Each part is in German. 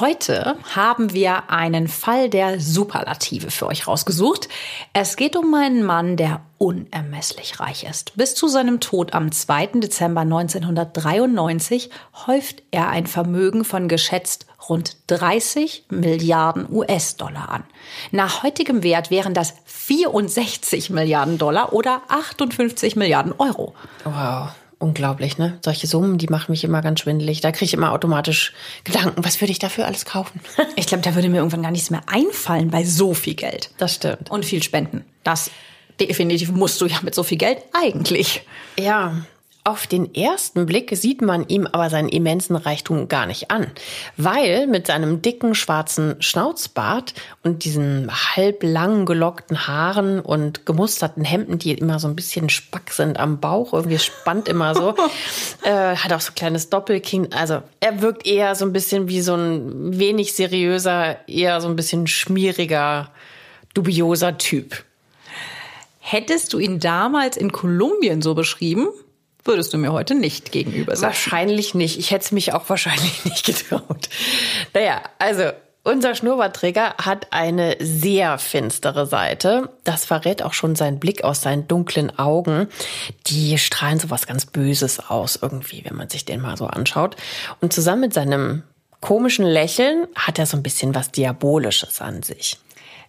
Heute haben wir einen Fall der Superlative für euch rausgesucht. Es geht um einen Mann, der unermesslich reich ist. Bis zu seinem Tod am 2. Dezember 1993 häuft er ein Vermögen von geschätzt rund 30 Milliarden US-Dollar an. Nach heutigem Wert wären das 64 Milliarden Dollar oder 58 Milliarden Euro. Wow. Unglaublich, ne? Solche Summen, die machen mich immer ganz schwindelig. Da kriege ich immer automatisch Gedanken, was würde ich dafür alles kaufen? ich glaube, da würde mir irgendwann gar nichts mehr einfallen bei so viel Geld. Das stimmt. Und viel Spenden. Das definitiv musst du ja mit so viel Geld eigentlich. Ja, auf den ersten Blick sieht man ihm aber seinen immensen Reichtum gar nicht an, weil mit seinem dicken schwarzen Schnauzbart und diesen halblang gelockten Haaren und gemusterten Hemden, die immer so ein bisschen spack sind am Bauch, irgendwie spannt immer so, äh, hat auch so ein kleines Doppelkinn. Also er wirkt eher so ein bisschen wie so ein wenig seriöser, eher so ein bisschen schmieriger, dubioser Typ. Hättest du ihn damals in Kolumbien so beschrieben? Würdest du mir heute nicht gegenüber sagen. Wahrscheinlich nicht. Ich hätte es mich auch wahrscheinlich nicht getraut. Naja, also unser Schnurrbartträger hat eine sehr finstere Seite. Das verrät auch schon sein Blick aus seinen dunklen Augen. Die strahlen so was ganz Böses aus irgendwie, wenn man sich den mal so anschaut. Und zusammen mit seinem komischen Lächeln hat er so ein bisschen was Diabolisches an sich.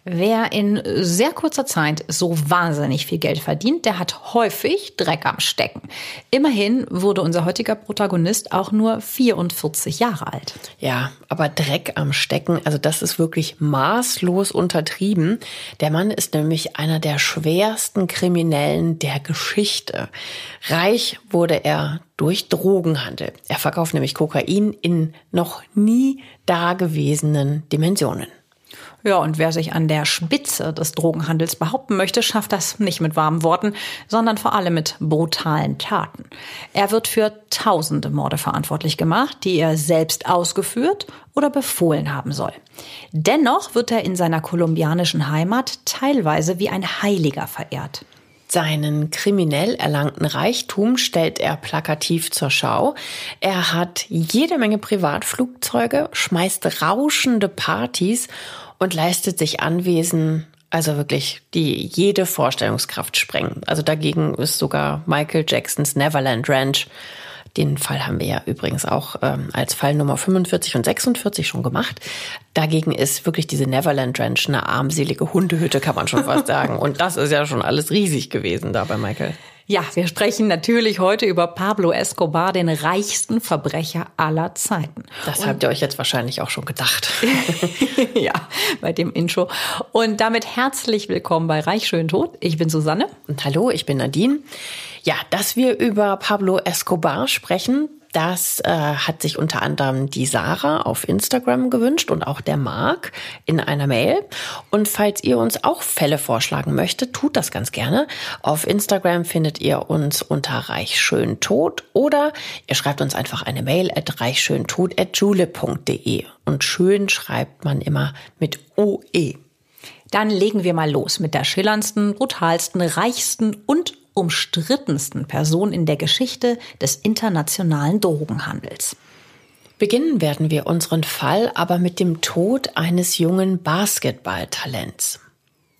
Wer in sehr kurzer Zeit so wahnsinnig viel Geld verdient, der hat häufig Dreck am Stecken. Immerhin wurde unser heutiger Protagonist auch nur 44 Jahre alt. Ja, aber Dreck am Stecken, also das ist wirklich maßlos untertrieben. Der Mann ist nämlich einer der schwersten Kriminellen der Geschichte. Reich wurde er durch Drogenhandel. Er verkauft nämlich Kokain in noch nie dagewesenen Dimensionen. Ja, und wer sich an der Spitze des Drogenhandels behaupten möchte, schafft das nicht mit warmen Worten, sondern vor allem mit brutalen Taten. Er wird für tausende Morde verantwortlich gemacht, die er selbst ausgeführt oder befohlen haben soll. Dennoch wird er in seiner kolumbianischen Heimat teilweise wie ein Heiliger verehrt. Seinen kriminell erlangten Reichtum stellt er plakativ zur Schau. Er hat jede Menge Privatflugzeuge, schmeißt rauschende Partys und leistet sich Anwesen, also wirklich, die jede Vorstellungskraft sprengen. Also dagegen ist sogar Michael Jacksons Neverland Ranch. Den Fall haben wir ja übrigens auch ähm, als Fall Nummer 45 und 46 schon gemacht. Dagegen ist wirklich diese Neverland Ranch eine armselige Hundehütte, kann man schon fast sagen. Und das ist ja schon alles riesig gewesen da bei Michael. Ja, wir sprechen natürlich heute über Pablo Escobar, den reichsten Verbrecher aller Zeiten. Das Und habt ihr euch jetzt wahrscheinlich auch schon gedacht. ja, bei dem Intro. Und damit herzlich willkommen bei Reich schön tot. Ich bin Susanne. Und hallo, ich bin Nadine. Ja, dass wir über Pablo Escobar sprechen, das äh, hat sich unter anderem die Sarah auf Instagram gewünscht und auch der Marc in einer Mail. Und falls ihr uns auch Fälle vorschlagen möchtet, tut das ganz gerne. Auf Instagram findet ihr uns unter reichschöntod oder ihr schreibt uns einfach eine Mail at reichschöntod.jule.de. Und schön schreibt man immer mit OE. Dann legen wir mal los mit der schillerndsten, brutalsten, reichsten und umstrittensten Person in der Geschichte des internationalen Drogenhandels. Beginnen werden wir unseren Fall aber mit dem Tod eines jungen Basketballtalents.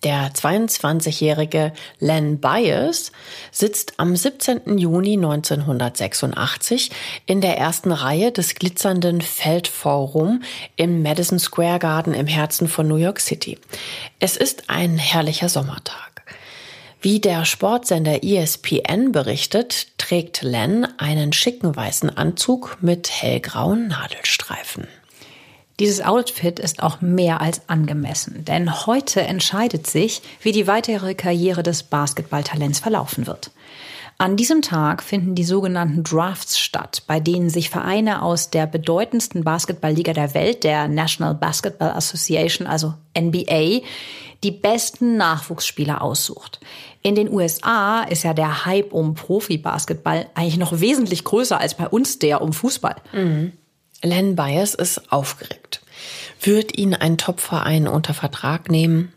Der 22-jährige Len Byers sitzt am 17. Juni 1986 in der ersten Reihe des glitzernden Feldforum im Madison Square Garden im Herzen von New York City. Es ist ein herrlicher Sommertag. Wie der Sportsender ESPN berichtet, trägt Len einen schicken weißen Anzug mit hellgrauen Nadelstreifen. Dieses Outfit ist auch mehr als angemessen, denn heute entscheidet sich, wie die weitere Karriere des Basketballtalents verlaufen wird. An diesem Tag finden die sogenannten Drafts statt, bei denen sich Vereine aus der bedeutendsten Basketballliga der Welt, der National Basketball Association, also NBA, die besten Nachwuchsspieler aussucht. In den USA ist ja der Hype um Profi-Basketball eigentlich noch wesentlich größer als bei uns der um Fußball. Mhm. Len Bias ist aufgeregt. Wird ihn ein Topverein unter Vertrag nehmen?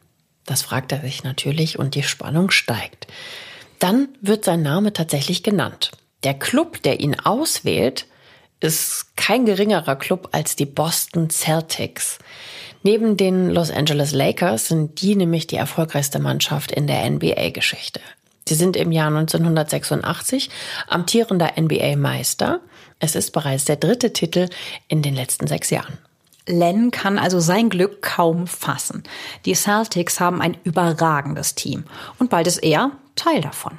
Das fragt er sich natürlich und die Spannung steigt. Dann wird sein Name tatsächlich genannt. Der Club, der ihn auswählt, ist kein geringerer Club als die Boston Celtics. Neben den Los Angeles Lakers sind die nämlich die erfolgreichste Mannschaft in der NBA-Geschichte. Sie sind im Jahr 1986 amtierender NBA-Meister. Es ist bereits der dritte Titel in den letzten sechs Jahren. Len kann also sein Glück kaum fassen. Die Celtics haben ein überragendes Team. Und bald ist er Teil davon.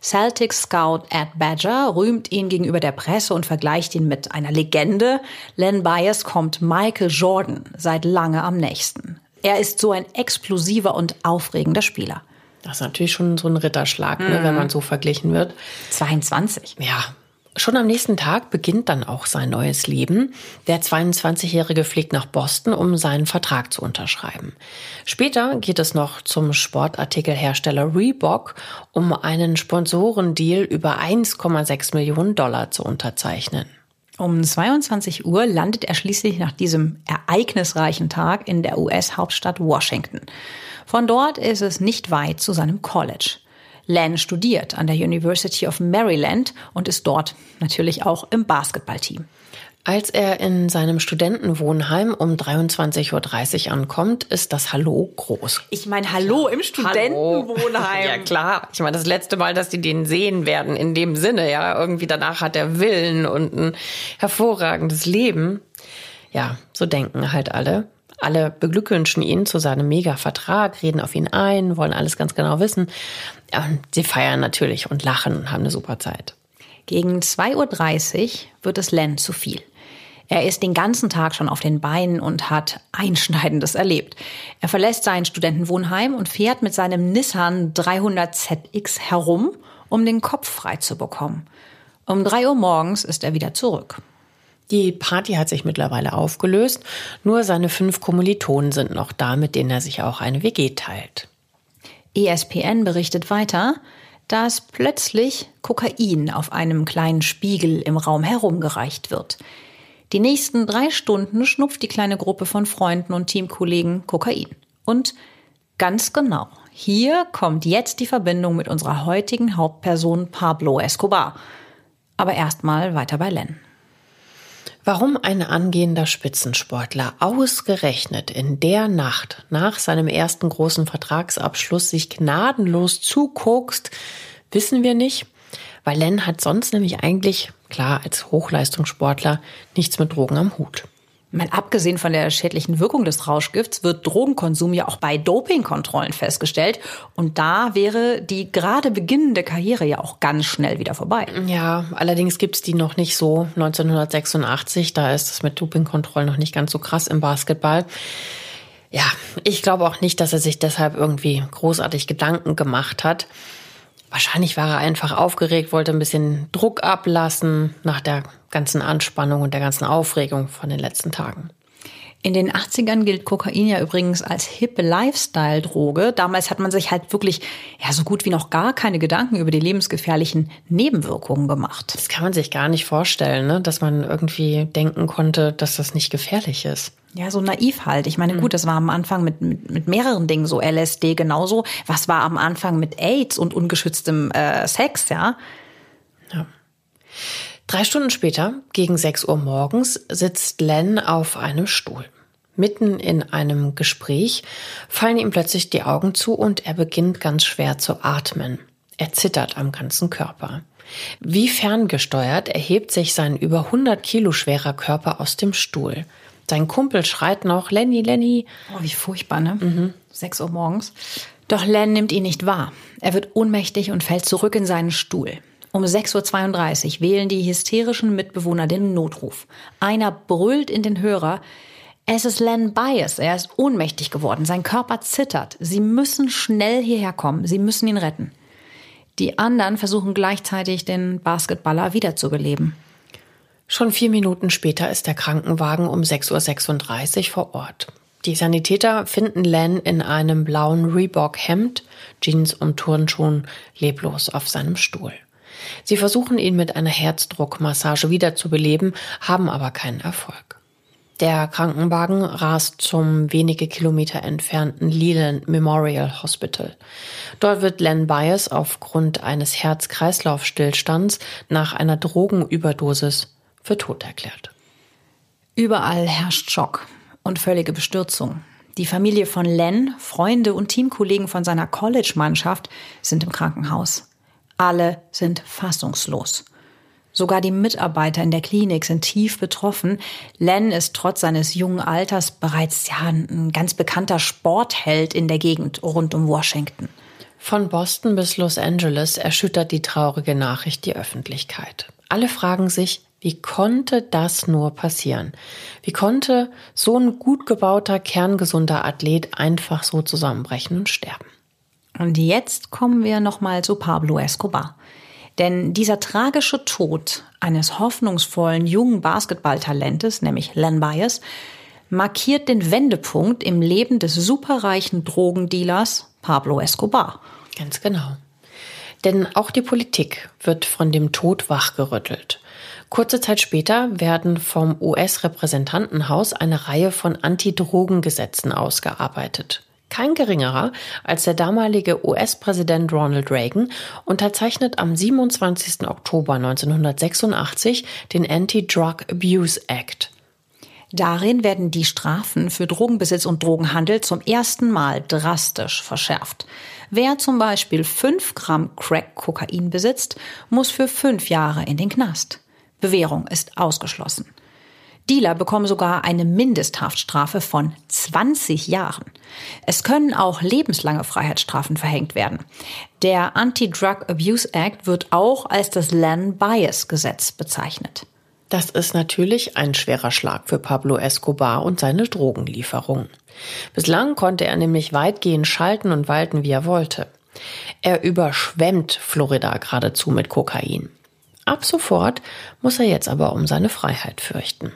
Celtics Scout Ed Badger rühmt ihn gegenüber der Presse und vergleicht ihn mit einer Legende. Len Bias kommt Michael Jordan seit lange am nächsten. Er ist so ein explosiver und aufregender Spieler. Das ist natürlich schon so ein Ritterschlag, ne, wenn man so verglichen wird. 22. Ja, Schon am nächsten Tag beginnt dann auch sein neues Leben. Der 22-Jährige fliegt nach Boston, um seinen Vertrag zu unterschreiben. Später geht es noch zum Sportartikelhersteller Reebok, um einen Sponsorendeal über 1,6 Millionen Dollar zu unterzeichnen. Um 22 Uhr landet er schließlich nach diesem ereignisreichen Tag in der US-Hauptstadt Washington. Von dort ist es nicht weit zu seinem College. Len studiert an der University of Maryland und ist dort natürlich auch im Basketballteam. Als er in seinem Studentenwohnheim um 23.30 Uhr ankommt, ist das Hallo groß. Ich meine, Hallo im Studentenwohnheim. Ja, klar. Ich meine, das letzte Mal, dass die den sehen werden, in dem Sinne, ja. Irgendwie danach hat er Willen und ein hervorragendes Leben. Ja, so denken halt alle. Alle beglückwünschen ihn zu seinem Mega-Vertrag, reden auf ihn ein, wollen alles ganz genau wissen. Und sie feiern natürlich und lachen und haben eine super Zeit. Gegen 2.30 Uhr wird es Len zu viel. Er ist den ganzen Tag schon auf den Beinen und hat Einschneidendes erlebt. Er verlässt sein Studentenwohnheim und fährt mit seinem Nissan 300ZX herum, um den Kopf frei zu bekommen. Um 3 Uhr morgens ist er wieder zurück. Die Party hat sich mittlerweile aufgelöst, nur seine fünf Kommilitonen sind noch da, mit denen er sich auch eine WG teilt. ESPN berichtet weiter, dass plötzlich Kokain auf einem kleinen Spiegel im Raum herumgereicht wird. Die nächsten drei Stunden schnupft die kleine Gruppe von Freunden und Teamkollegen Kokain. Und ganz genau, hier kommt jetzt die Verbindung mit unserer heutigen Hauptperson Pablo Escobar. Aber erstmal weiter bei Len. Warum ein angehender Spitzensportler ausgerechnet in der Nacht nach seinem ersten großen Vertragsabschluss sich gnadenlos zuguckst, wissen wir nicht, weil Len hat sonst nämlich eigentlich, klar, als Hochleistungssportler nichts mit Drogen am Hut. Mal abgesehen von der schädlichen Wirkung des Rauschgifts wird Drogenkonsum ja auch bei Dopingkontrollen festgestellt. Und da wäre die gerade beginnende Karriere ja auch ganz schnell wieder vorbei. Ja, allerdings gibt's die noch nicht so 1986. Da ist es mit Dopingkontrollen noch nicht ganz so krass im Basketball. Ja, ich glaube auch nicht, dass er sich deshalb irgendwie großartig Gedanken gemacht hat. Wahrscheinlich war er einfach aufgeregt, wollte ein bisschen Druck ablassen nach der ganzen Anspannung und der ganzen Aufregung von den letzten Tagen. In den 80ern gilt Kokain ja übrigens als hippe Lifestyle-Droge. Damals hat man sich halt wirklich ja so gut wie noch gar keine Gedanken über die lebensgefährlichen Nebenwirkungen gemacht. Das kann man sich gar nicht vorstellen, ne? dass man irgendwie denken konnte, dass das nicht gefährlich ist. Ja, so naiv halt. Ich meine, gut, das war am Anfang mit, mit, mit mehreren Dingen so. LSD genauso. Was war am Anfang mit AIDS und ungeschütztem äh, Sex, ja? Ja. Drei Stunden später, gegen 6 Uhr morgens, sitzt Len auf einem Stuhl. Mitten in einem Gespräch fallen ihm plötzlich die Augen zu und er beginnt ganz schwer zu atmen. Er zittert am ganzen Körper. Wie ferngesteuert erhebt sich sein über 100 Kilo schwerer Körper aus dem Stuhl. Sein Kumpel schreit noch, Lenny, Lenny. Oh, wie furchtbar, ne? Mhm. 6 Uhr morgens. Doch Len nimmt ihn nicht wahr. Er wird ohnmächtig und fällt zurück in seinen Stuhl. Um 6.32 Uhr wählen die hysterischen Mitbewohner den Notruf. Einer brüllt in den Hörer, Es ist Len Bias. Er ist ohnmächtig geworden. Sein Körper zittert. Sie müssen schnell hierher kommen. Sie müssen ihn retten. Die anderen versuchen gleichzeitig, den Basketballer wiederzubeleben. Schon vier Minuten später ist der Krankenwagen um 6.36 Uhr vor Ort. Die Sanitäter finden Len in einem blauen Reebok-Hemd, Jeans und Turnschuhen leblos auf seinem Stuhl. Sie versuchen ihn mit einer Herzdruckmassage wiederzubeleben, haben aber keinen Erfolg. Der Krankenwagen rast zum wenige Kilometer entfernten Leland Memorial Hospital. Dort wird Len Bias aufgrund eines Herz-Kreislauf-Stillstands nach einer Drogenüberdosis für tot erklärt. Überall herrscht Schock und völlige Bestürzung. Die Familie von Len, Freunde und Teamkollegen von seiner College-Mannschaft sind im Krankenhaus. Alle sind fassungslos. Sogar die Mitarbeiter in der Klinik sind tief betroffen. Len ist trotz seines jungen Alters bereits ja, ein ganz bekannter Sportheld in der Gegend rund um Washington. Von Boston bis Los Angeles erschüttert die traurige Nachricht die Öffentlichkeit. Alle fragen sich, wie konnte das nur passieren? Wie konnte so ein gut gebauter, kerngesunder Athlet einfach so zusammenbrechen und sterben? Und jetzt kommen wir nochmal zu Pablo Escobar. Denn dieser tragische Tod eines hoffnungsvollen jungen Basketballtalentes, nämlich Len Bias, markiert den Wendepunkt im Leben des superreichen Drogendealers Pablo Escobar. Ganz genau. Denn auch die Politik wird von dem Tod wachgerüttelt. Kurze Zeit später werden vom US-Repräsentantenhaus eine Reihe von Antidrogengesetzen ausgearbeitet kein geringerer als der damalige US-Präsident Ronald Reagan, unterzeichnet am 27. Oktober 1986 den Anti-Drug Abuse Act. Darin werden die Strafen für Drogenbesitz und Drogenhandel zum ersten Mal drastisch verschärft. Wer zum Beispiel 5 Gramm Crack-Kokain besitzt, muss für fünf Jahre in den Knast. Bewährung ist ausgeschlossen. Dealer bekommen sogar eine Mindesthaftstrafe von 20 Jahren. Es können auch lebenslange Freiheitsstrafen verhängt werden. Der Anti-Drug Abuse Act wird auch als das Land Bias Gesetz bezeichnet. Das ist natürlich ein schwerer Schlag für Pablo Escobar und seine Drogenlieferung. Bislang konnte er nämlich weitgehend schalten und walten, wie er wollte. Er überschwemmt Florida geradezu mit Kokain. Ab sofort muss er jetzt aber um seine Freiheit fürchten.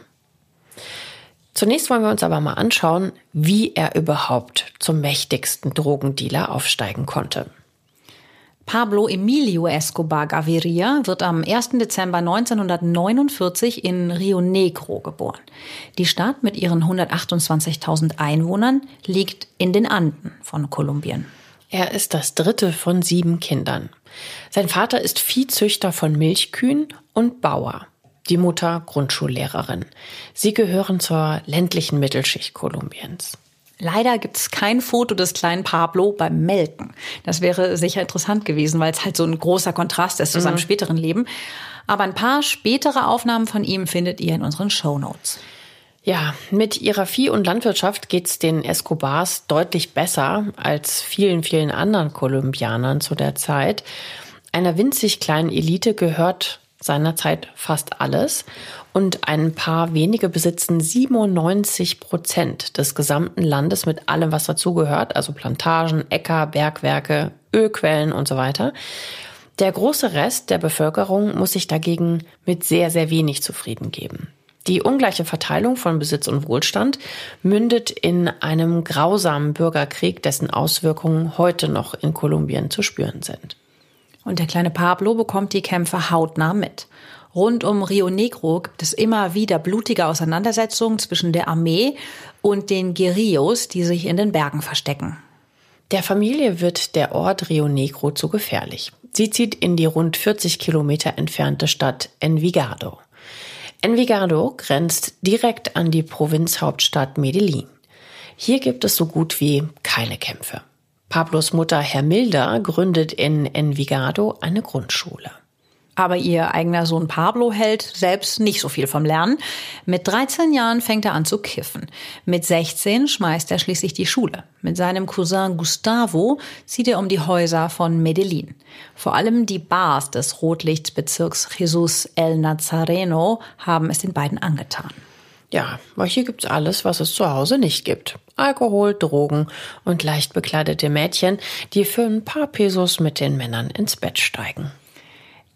Zunächst wollen wir uns aber mal anschauen, wie er überhaupt zum mächtigsten Drogendealer aufsteigen konnte. Pablo Emilio Escobar Gaviria wird am 1. Dezember 1949 in Rio Negro geboren. Die Stadt mit ihren 128.000 Einwohnern liegt in den Anden von Kolumbien. Er ist das dritte von sieben Kindern. Sein Vater ist Viehzüchter von Milchkühen und Bauer die Mutter Grundschullehrerin. Sie gehören zur ländlichen Mittelschicht Kolumbiens. Leider gibt es kein Foto des kleinen Pablo beim Melken. Das wäre sicher interessant gewesen, weil es halt so ein großer Kontrast ist zu seinem mhm. späteren Leben. Aber ein paar spätere Aufnahmen von ihm findet ihr in unseren Show Notes. Ja, mit ihrer Vieh- und Landwirtschaft geht's den Escobars deutlich besser als vielen, vielen anderen Kolumbianern zu der Zeit. Einer winzig kleinen Elite gehört seinerzeit fast alles und ein paar wenige besitzen 97 Prozent des gesamten Landes mit allem, was dazugehört, also Plantagen, Äcker, Bergwerke, Ölquellen und so weiter. Der große Rest der Bevölkerung muss sich dagegen mit sehr, sehr wenig zufrieden geben. Die ungleiche Verteilung von Besitz und Wohlstand mündet in einem grausamen Bürgerkrieg, dessen Auswirkungen heute noch in Kolumbien zu spüren sind. Und der kleine Pablo bekommt die Kämpfe hautnah mit. Rund um Rio Negro gibt es immer wieder blutige Auseinandersetzungen zwischen der Armee und den Guerillos, die sich in den Bergen verstecken. Der Familie wird der Ort Rio Negro zu gefährlich. Sie zieht in die rund 40 Kilometer entfernte Stadt Envigado. Envigado grenzt direkt an die Provinzhauptstadt Medellin. Hier gibt es so gut wie keine Kämpfe. Pablos Mutter Hermilda gründet in Envigado eine Grundschule. Aber ihr eigener Sohn Pablo hält selbst nicht so viel vom Lernen. Mit 13 Jahren fängt er an zu kiffen. Mit 16 schmeißt er schließlich die Schule. Mit seinem Cousin Gustavo zieht er um die Häuser von Medellin. Vor allem die Bars des Rotlichtsbezirks Jesus El Nazareno haben es den beiden angetan. Ja, weil hier gibt's alles, was es zu Hause nicht gibt. Alkohol, Drogen und leicht bekleidete Mädchen, die für ein paar Pesos mit den Männern ins Bett steigen.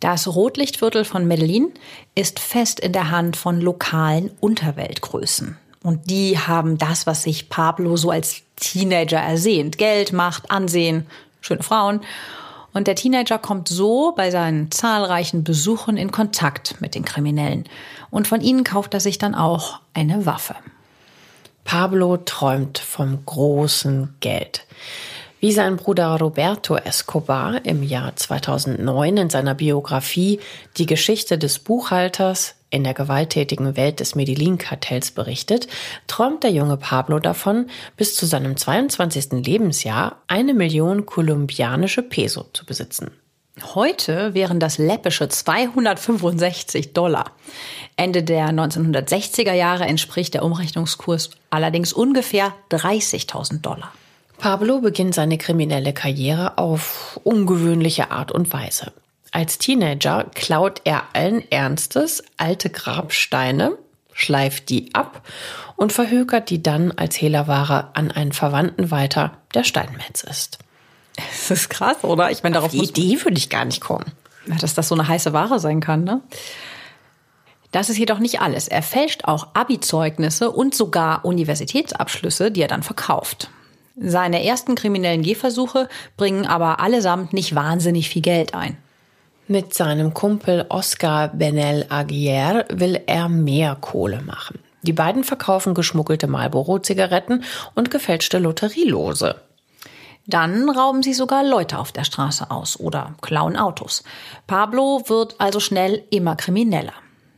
Das Rotlichtviertel von Medellin ist fest in der Hand von lokalen Unterweltgrößen. Und die haben das, was sich Pablo so als Teenager ersehnt. Geld, Macht, Ansehen, schöne Frauen. Und der Teenager kommt so bei seinen zahlreichen Besuchen in Kontakt mit den Kriminellen. Und von ihnen kauft er sich dann auch eine Waffe. Pablo träumt vom großen Geld. Wie sein Bruder Roberto Escobar im Jahr 2009 in seiner Biografie Die Geschichte des Buchhalters in der gewalttätigen Welt des Medellin-Kartells berichtet, träumt der junge Pablo davon, bis zu seinem 22. Lebensjahr eine Million kolumbianische Peso zu besitzen. Heute wären das läppische 265 Dollar. Ende der 1960er Jahre entspricht der Umrechnungskurs allerdings ungefähr 30.000 Dollar. Pablo beginnt seine kriminelle Karriere auf ungewöhnliche Art und Weise. Als Teenager klaut er allen Ernstes alte Grabsteine, schleift die ab und verhökert die dann als Hehlerware an einen Verwandten weiter, der Steinmetz ist. Das ist krass, oder? Ich meine, darauf die Idee würde ich gar nicht kommen. Dass das so eine heiße Ware sein kann, ne? Das ist jedoch nicht alles. Er fälscht auch Abi-Zeugnisse und sogar Universitätsabschlüsse, die er dann verkauft. Seine ersten kriminellen Gehversuche bringen aber allesamt nicht wahnsinnig viel Geld ein. Mit seinem Kumpel Oscar Benel Aguirre will er mehr Kohle machen. Die beiden verkaufen geschmuggelte Marlboro-Zigaretten und gefälschte Lotterielose. Dann rauben sie sogar Leute auf der Straße aus oder klauen Autos. Pablo wird also schnell immer krimineller.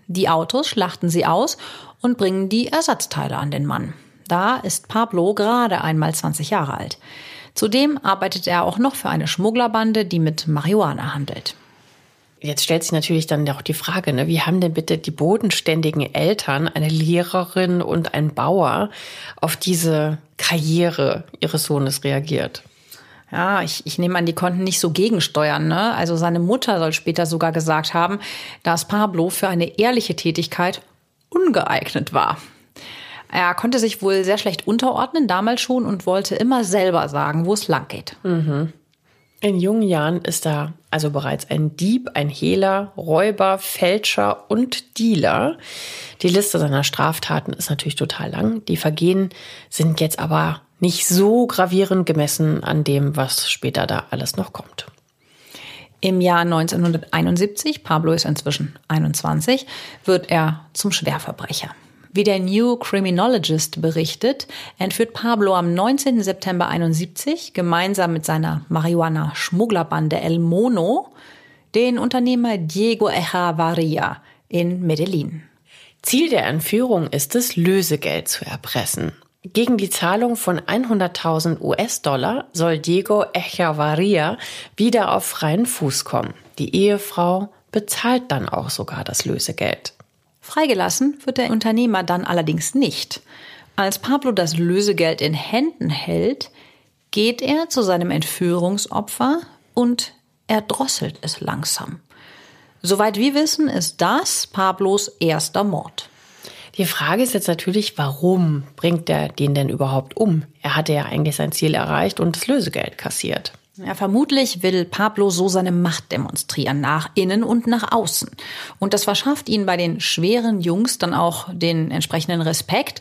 Die Autos schlachten sie aus und bringen die Ersatzteile an den Mann. Da ist Pablo gerade einmal 20 Jahre alt. Zudem arbeitet er auch noch für eine Schmugglerbande, die mit Marihuana handelt. Jetzt stellt sich natürlich dann auch die Frage, ne, wie haben denn bitte die bodenständigen Eltern, eine Lehrerin und ein Bauer, auf diese Karriere ihres Sohnes reagiert? Ja, ich, ich nehme an, die konnten nicht so gegensteuern. Ne? Also seine Mutter soll später sogar gesagt haben, dass Pablo für eine ehrliche Tätigkeit ungeeignet war. Er konnte sich wohl sehr schlecht unterordnen, damals schon, und wollte immer selber sagen, wo es lang geht. Mhm. In jungen Jahren ist er also bereits ein Dieb, ein Hehler, Räuber, Fälscher und Dealer. Die Liste seiner Straftaten ist natürlich total lang. Die Vergehen sind jetzt aber nicht so gravierend gemessen an dem, was später da alles noch kommt. Im Jahr 1971, Pablo ist inzwischen 21, wird er zum Schwerverbrecher. Wie der New Criminologist berichtet, entführt Pablo am 19. September 71 gemeinsam mit seiner Marihuana-Schmugglerbande El Mono den Unternehmer Diego Echevarria in Medellin. Ziel der Entführung ist es, Lösegeld zu erpressen. Gegen die Zahlung von 100.000 US-Dollar soll Diego Echevarria wieder auf freien Fuß kommen. Die Ehefrau bezahlt dann auch sogar das Lösegeld. Freigelassen wird der Unternehmer dann allerdings nicht. Als Pablo das Lösegeld in Händen hält, geht er zu seinem Entführungsopfer und erdrosselt es langsam. Soweit wir wissen, ist das Pablos erster Mord. Die Frage ist jetzt natürlich, warum bringt er den denn überhaupt um? Er hatte ja eigentlich sein Ziel erreicht und das Lösegeld kassiert. Ja, vermutlich will Pablo so seine Macht demonstrieren, nach innen und nach außen. Und das verschafft ihn bei den schweren Jungs dann auch den entsprechenden Respekt.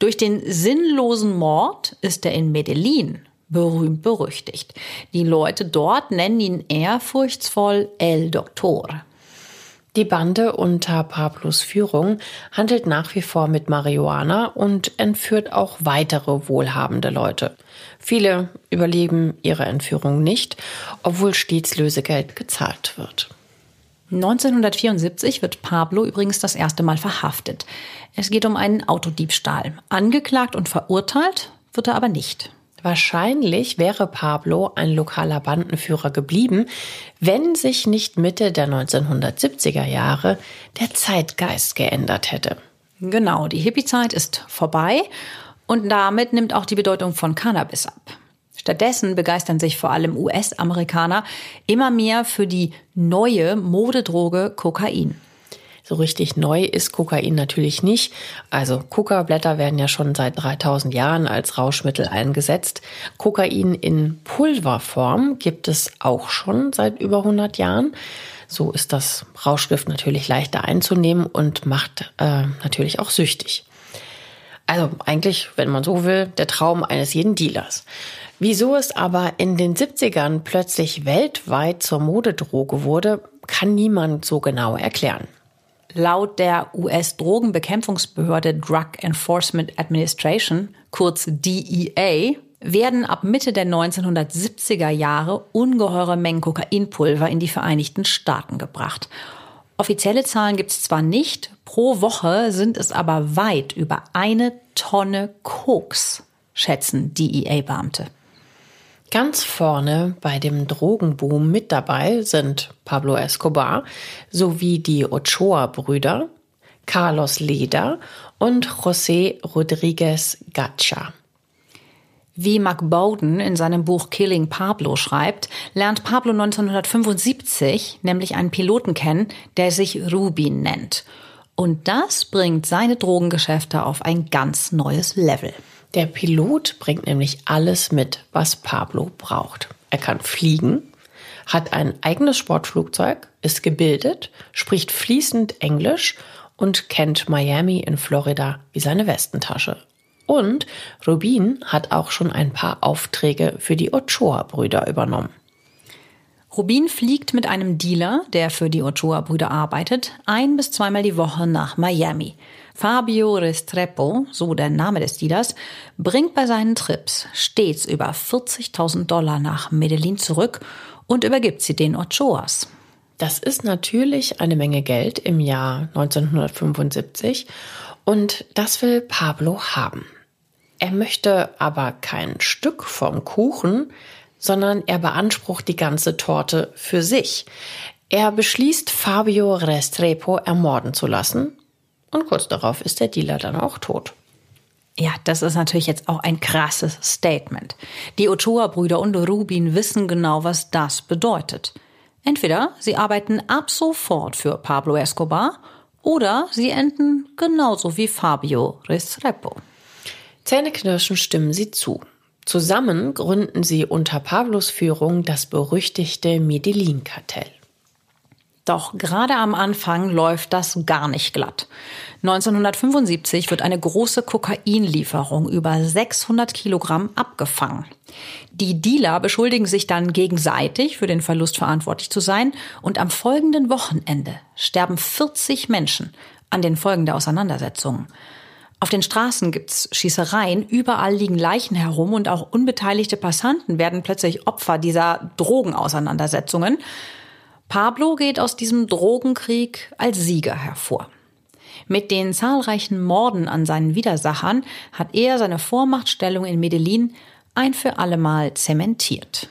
Durch den sinnlosen Mord ist er in Medellin berühmt berüchtigt. Die Leute dort nennen ihn ehrfurchtsvoll El Doctor. Die Bande unter Pablos Führung handelt nach wie vor mit Marihuana und entführt auch weitere wohlhabende Leute. Viele überleben ihre Entführung nicht, obwohl stets Lösegeld gezahlt wird. 1974 wird Pablo übrigens das erste Mal verhaftet. Es geht um einen Autodiebstahl. Angeklagt und verurteilt wird er aber nicht. Wahrscheinlich wäre Pablo ein lokaler Bandenführer geblieben, wenn sich nicht Mitte der 1970er Jahre der Zeitgeist geändert hätte. Genau, die Hippie-Zeit ist vorbei und damit nimmt auch die Bedeutung von Cannabis ab. Stattdessen begeistern sich vor allem US-Amerikaner immer mehr für die neue Modedroge Kokain. So richtig neu ist Kokain natürlich nicht. Also Kokablätter werden ja schon seit 3000 Jahren als Rauschmittel eingesetzt. Kokain in Pulverform gibt es auch schon seit über 100 Jahren. So ist das Rauschgift natürlich leichter einzunehmen und macht äh, natürlich auch süchtig. Also eigentlich, wenn man so will, der Traum eines jeden Dealers. Wieso es aber in den 70ern plötzlich weltweit zur Modedroge wurde, kann niemand so genau erklären. Laut der US-Drogenbekämpfungsbehörde Drug Enforcement Administration, kurz DEA, werden ab Mitte der 1970er Jahre ungeheure Mengen Kokainpulver in die Vereinigten Staaten gebracht. Offizielle Zahlen gibt es zwar nicht, pro Woche sind es aber weit über eine Tonne Koks, schätzen DEA-Beamte. Ganz vorne bei dem Drogenboom mit dabei sind Pablo Escobar sowie die Ochoa-Brüder, Carlos Leder und José Rodríguez Gacha. Wie Mark Bowden in seinem Buch Killing Pablo schreibt, lernt Pablo 1975 nämlich einen Piloten kennen, der sich Rubin nennt. Und das bringt seine Drogengeschäfte auf ein ganz neues Level. Der Pilot bringt nämlich alles mit, was Pablo braucht. Er kann fliegen, hat ein eigenes Sportflugzeug, ist gebildet, spricht fließend Englisch und kennt Miami in Florida wie seine Westentasche. Und Rubin hat auch schon ein paar Aufträge für die Ochoa-Brüder übernommen. Rubin fliegt mit einem Dealer, der für die Ochoa-Brüder arbeitet, ein bis zweimal die Woche nach Miami. Fabio Restrepo, so der Name des Dealers, bringt bei seinen Trips stets über 40.000 Dollar nach Medellin zurück und übergibt sie den Ochoas. Das ist natürlich eine Menge Geld im Jahr 1975 und das will Pablo haben. Er möchte aber kein Stück vom Kuchen, sondern er beansprucht die ganze Torte für sich. Er beschließt, Fabio Restrepo ermorden zu lassen und kurz darauf ist der Dealer dann auch tot. Ja, das ist natürlich jetzt auch ein krasses Statement. Die Ochoa-Brüder und Rubin wissen genau, was das bedeutet. Entweder sie arbeiten ab sofort für Pablo Escobar oder sie enden genauso wie Fabio Restrepo. Zähneknirschen stimmen sie zu. Zusammen gründen sie unter Pablos Führung das berüchtigte Medellin-Kartell. Doch gerade am Anfang läuft das gar nicht glatt. 1975 wird eine große Kokainlieferung über 600 Kilogramm abgefangen. Die Dealer beschuldigen sich dann gegenseitig für den Verlust verantwortlich zu sein und am folgenden Wochenende sterben 40 Menschen an den Folgen der Auseinandersetzungen. Auf den Straßen gibt's Schießereien, überall liegen Leichen herum und auch unbeteiligte Passanten werden plötzlich Opfer dieser Drogenauseinandersetzungen. Pablo geht aus diesem Drogenkrieg als Sieger hervor. Mit den zahlreichen Morden an seinen Widersachern hat er seine Vormachtstellung in Medellin ein für allemal zementiert.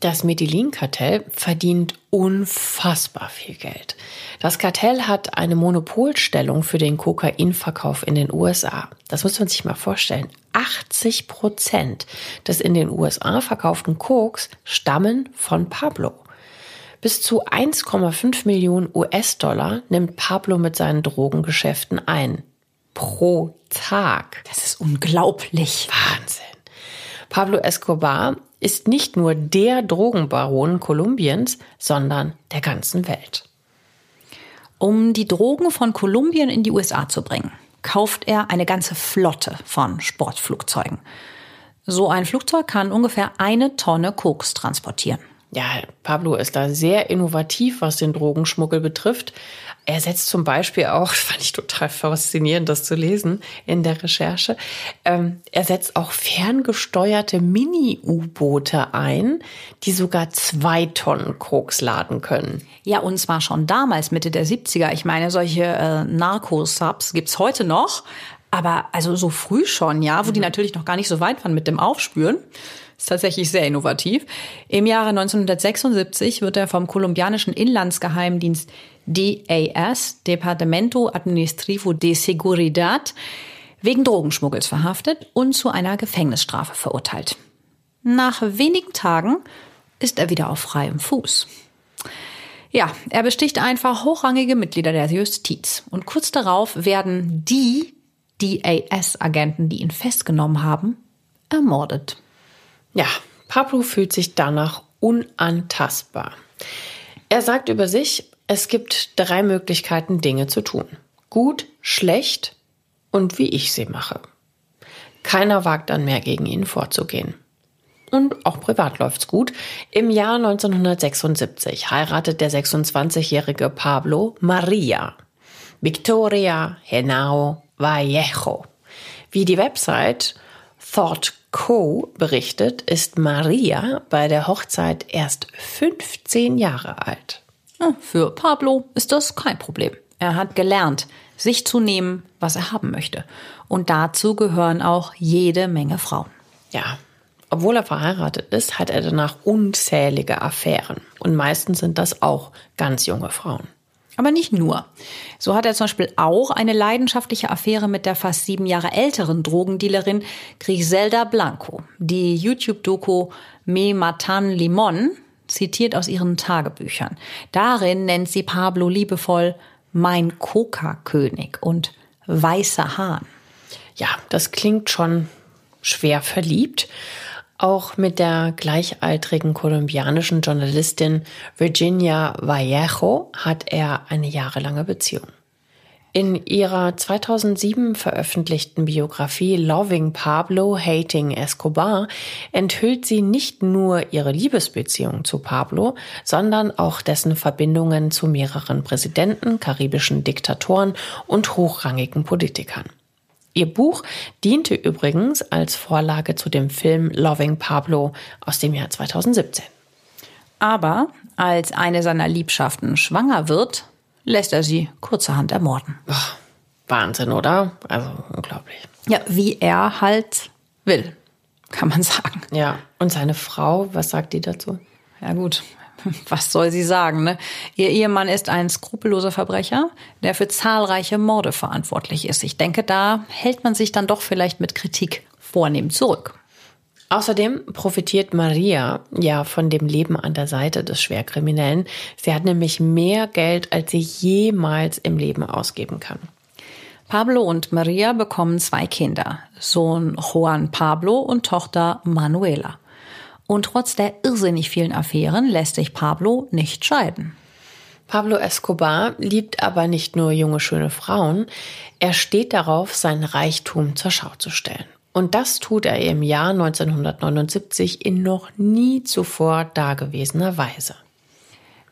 Das Medellin-Kartell verdient unfassbar viel Geld. Das Kartell hat eine Monopolstellung für den Kokainverkauf in den USA. Das muss man sich mal vorstellen. 80 Prozent des in den USA verkauften Koks stammen von Pablo. Bis zu 1,5 Millionen US-Dollar nimmt Pablo mit seinen Drogengeschäften ein. Pro Tag. Das ist unglaublich. Wahnsinn. Pablo Escobar ist nicht nur der Drogenbaron Kolumbiens, sondern der ganzen Welt. Um die Drogen von Kolumbien in die USA zu bringen, kauft er eine ganze Flotte von Sportflugzeugen. So ein Flugzeug kann ungefähr eine Tonne Koks transportieren. Ja, Pablo ist da sehr innovativ, was den Drogenschmuggel betrifft. Er setzt zum Beispiel auch, das fand ich total faszinierend, das zu lesen in der Recherche, ähm, er setzt auch ferngesteuerte Mini-U-Boote ein, die sogar zwei Tonnen Koks laden können. Ja, und zwar schon damals, Mitte der 70er. Ich meine, solche äh, Narco-Subs gibt's heute noch, aber also so früh schon, ja, wo mhm. die natürlich noch gar nicht so weit waren mit dem Aufspüren. Ist tatsächlich sehr innovativ. Im Jahre 1976 wird er vom kolumbianischen Inlandsgeheimdienst DAS, Departamento Administrativo de Seguridad, wegen Drogenschmuggels verhaftet und zu einer Gefängnisstrafe verurteilt. Nach wenigen Tagen ist er wieder auf freiem Fuß. Ja, er besticht einfach hochrangige Mitglieder der Justiz. Und kurz darauf werden die DAS-Agenten, die ihn festgenommen haben, ermordet. Ja, Pablo fühlt sich danach unantastbar. Er sagt über sich, es gibt drei Möglichkeiten, Dinge zu tun. Gut, schlecht und wie ich sie mache. Keiner wagt dann mehr gegen ihn vorzugehen und auch privat läuft's gut. Im Jahr 1976 heiratet der 26-jährige Pablo Maria. Victoria Henao Vallejo. Wie die Website Thought Co. berichtet, ist Maria bei der Hochzeit erst 15 Jahre alt. Für Pablo ist das kein Problem. Er hat gelernt, sich zu nehmen, was er haben möchte. Und dazu gehören auch jede Menge Frauen. Ja, obwohl er verheiratet ist, hat er danach unzählige Affären. Und meistens sind das auch ganz junge Frauen. Aber nicht nur. So hat er zum Beispiel auch eine leidenschaftliche Affäre mit der fast sieben Jahre älteren Drogendealerin Griselda Blanco. Die YouTube-Doku Me Matan Limon zitiert aus ihren Tagebüchern. Darin nennt sie Pablo liebevoll mein Coca-König und weißer Hahn. Ja, das klingt schon schwer verliebt. Auch mit der gleichaltrigen kolumbianischen Journalistin Virginia Vallejo hat er eine jahrelange Beziehung. In ihrer 2007 veröffentlichten Biografie Loving Pablo, Hating Escobar enthüllt sie nicht nur ihre Liebesbeziehung zu Pablo, sondern auch dessen Verbindungen zu mehreren Präsidenten, karibischen Diktatoren und hochrangigen Politikern. Ihr Buch diente übrigens als Vorlage zu dem Film Loving Pablo aus dem Jahr 2017. Aber als eine seiner Liebschaften schwanger wird, lässt er sie kurzerhand ermorden. Boah, Wahnsinn, oder? Also unglaublich. Ja, wie er halt will, kann man sagen. Ja, und seine Frau, was sagt die dazu? Ja gut, was soll sie sagen? Ne? Ihr Ehemann ist ein skrupelloser Verbrecher, der für zahlreiche Morde verantwortlich ist. Ich denke, da hält man sich dann doch vielleicht mit Kritik vornehm zurück. Außerdem profitiert Maria ja von dem Leben an der Seite des Schwerkriminellen. Sie hat nämlich mehr Geld, als sie jemals im Leben ausgeben kann. Pablo und Maria bekommen zwei Kinder, Sohn Juan Pablo und Tochter Manuela. Und trotz der irrsinnig vielen Affären lässt sich Pablo nicht scheiden. Pablo Escobar liebt aber nicht nur junge, schöne Frauen, er steht darauf, sein Reichtum zur Schau zu stellen. Und das tut er im Jahr 1979 in noch nie zuvor dagewesener Weise.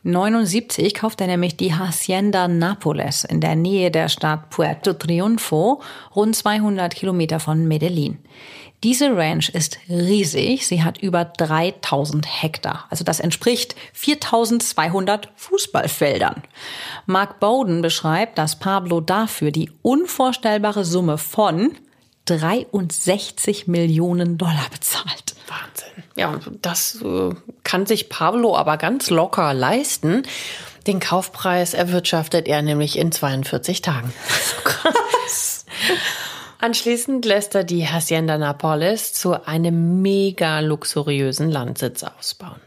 79 kauft er nämlich die Hacienda Nápoles in der Nähe der Stadt Puerto Triunfo, rund 200 Kilometer von Medellin. Diese Ranch ist riesig. Sie hat über 3000 Hektar. Also das entspricht 4200 Fußballfeldern. Mark Bowden beschreibt, dass Pablo dafür die unvorstellbare Summe von 63 Millionen Dollar bezahlt. Wahnsinn. Ja, das äh, kann sich Pablo aber ganz locker leisten. Den Kaufpreis erwirtschaftet er nämlich in 42 Tagen. Krass. Anschließend lässt er die Hacienda Napoles zu einem mega luxuriösen Landsitz ausbauen.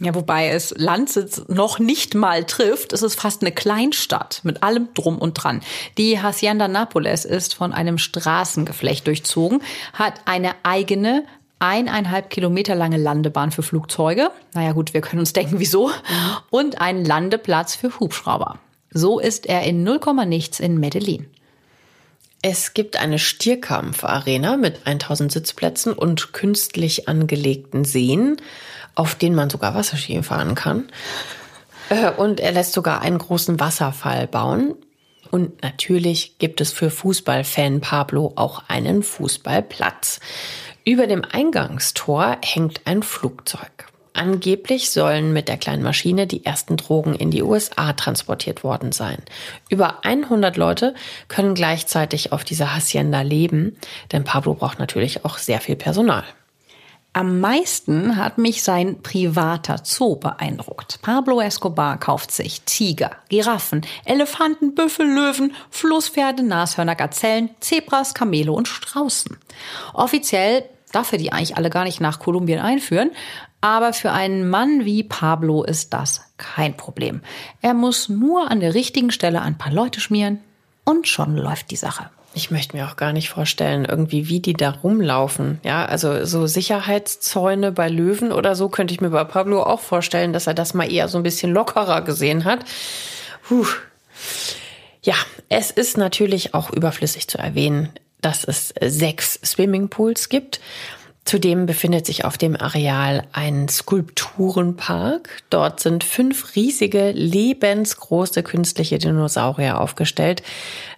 Ja, wobei es Landsitz noch nicht mal trifft. Es ist fast eine Kleinstadt mit allem drum und dran. Die Hacienda Napoles ist von einem Straßengeflecht durchzogen, hat eine eigene eineinhalb Kilometer lange Landebahn für Flugzeuge. Naja gut, wir können uns denken, wieso. Und einen Landeplatz für Hubschrauber. So ist er in 0, nichts in Medellin. Es gibt eine Stierkampfarena mit 1000 Sitzplätzen und künstlich angelegten Seen, auf denen man sogar Wasserski fahren kann. Äh, und er lässt sogar einen großen Wasserfall bauen. Und natürlich gibt es für Fußballfan Pablo auch einen Fußballplatz. Über dem Eingangstor hängt ein Flugzeug. Angeblich sollen mit der kleinen Maschine die ersten Drogen in die USA transportiert worden sein. Über 100 Leute können gleichzeitig auf dieser Hacienda leben, denn Pablo braucht natürlich auch sehr viel Personal. Am meisten hat mich sein privater Zoo beeindruckt. Pablo Escobar kauft sich Tiger, Giraffen, Elefanten, Büffel, Löwen, Flusspferde, Nashörner, Gazellen, Zebras, Kamele und Straußen. Offiziell darf er die eigentlich alle gar nicht nach Kolumbien einführen, Aber für einen Mann wie Pablo ist das kein Problem. Er muss nur an der richtigen Stelle ein paar Leute schmieren und schon läuft die Sache. Ich möchte mir auch gar nicht vorstellen, irgendwie, wie die da rumlaufen. Ja, also so Sicherheitszäune bei Löwen oder so könnte ich mir bei Pablo auch vorstellen, dass er das mal eher so ein bisschen lockerer gesehen hat. Puh. Ja, es ist natürlich auch überflüssig zu erwähnen, dass es sechs Swimmingpools gibt. Zudem befindet sich auf dem Areal ein Skulpturenpark. Dort sind fünf riesige, lebensgroße künstliche Dinosaurier aufgestellt,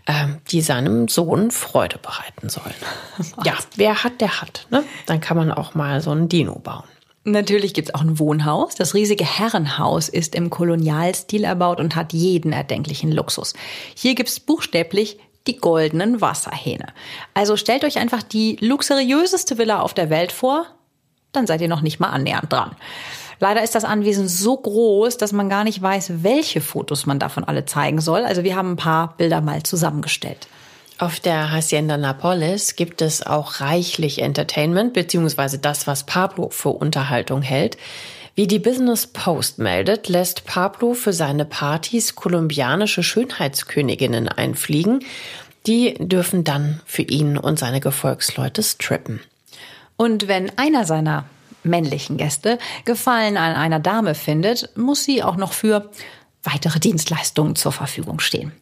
ähm, die seinem Sohn Freude bereiten sollen. Ja, wer hat, der hat. Ne? Dann kann man auch mal so ein Dino bauen. Natürlich gibt es auch ein Wohnhaus. Das riesige Herrenhaus ist im Kolonialstil erbaut und hat jeden erdenklichen Luxus. Hier gibt es buchstäblich die goldenen Wasserhähne. Also stellt euch einfach die luxuriöseste Villa auf der Welt vor, dann seid ihr noch nicht mal annähernd dran. Leider ist das Anwesen so groß, dass man gar nicht weiß, welche Fotos man davon alle zeigen soll. Also wir haben ein paar Bilder mal zusammengestellt. Auf der Hacienda Napoles gibt es auch reichlich Entertainment, beziehungsweise das, was Pablo für Unterhaltung hält. Wie die Business Post meldet, lässt Pablo für seine Partys kolumbianische Schönheitsköniginnen einfliegen. Die dürfen dann für ihn und seine Gefolgsleute strippen. Und wenn einer seiner männlichen Gäste Gefallen an einer Dame findet, muss sie auch noch für weitere Dienstleistungen zur Verfügung stehen.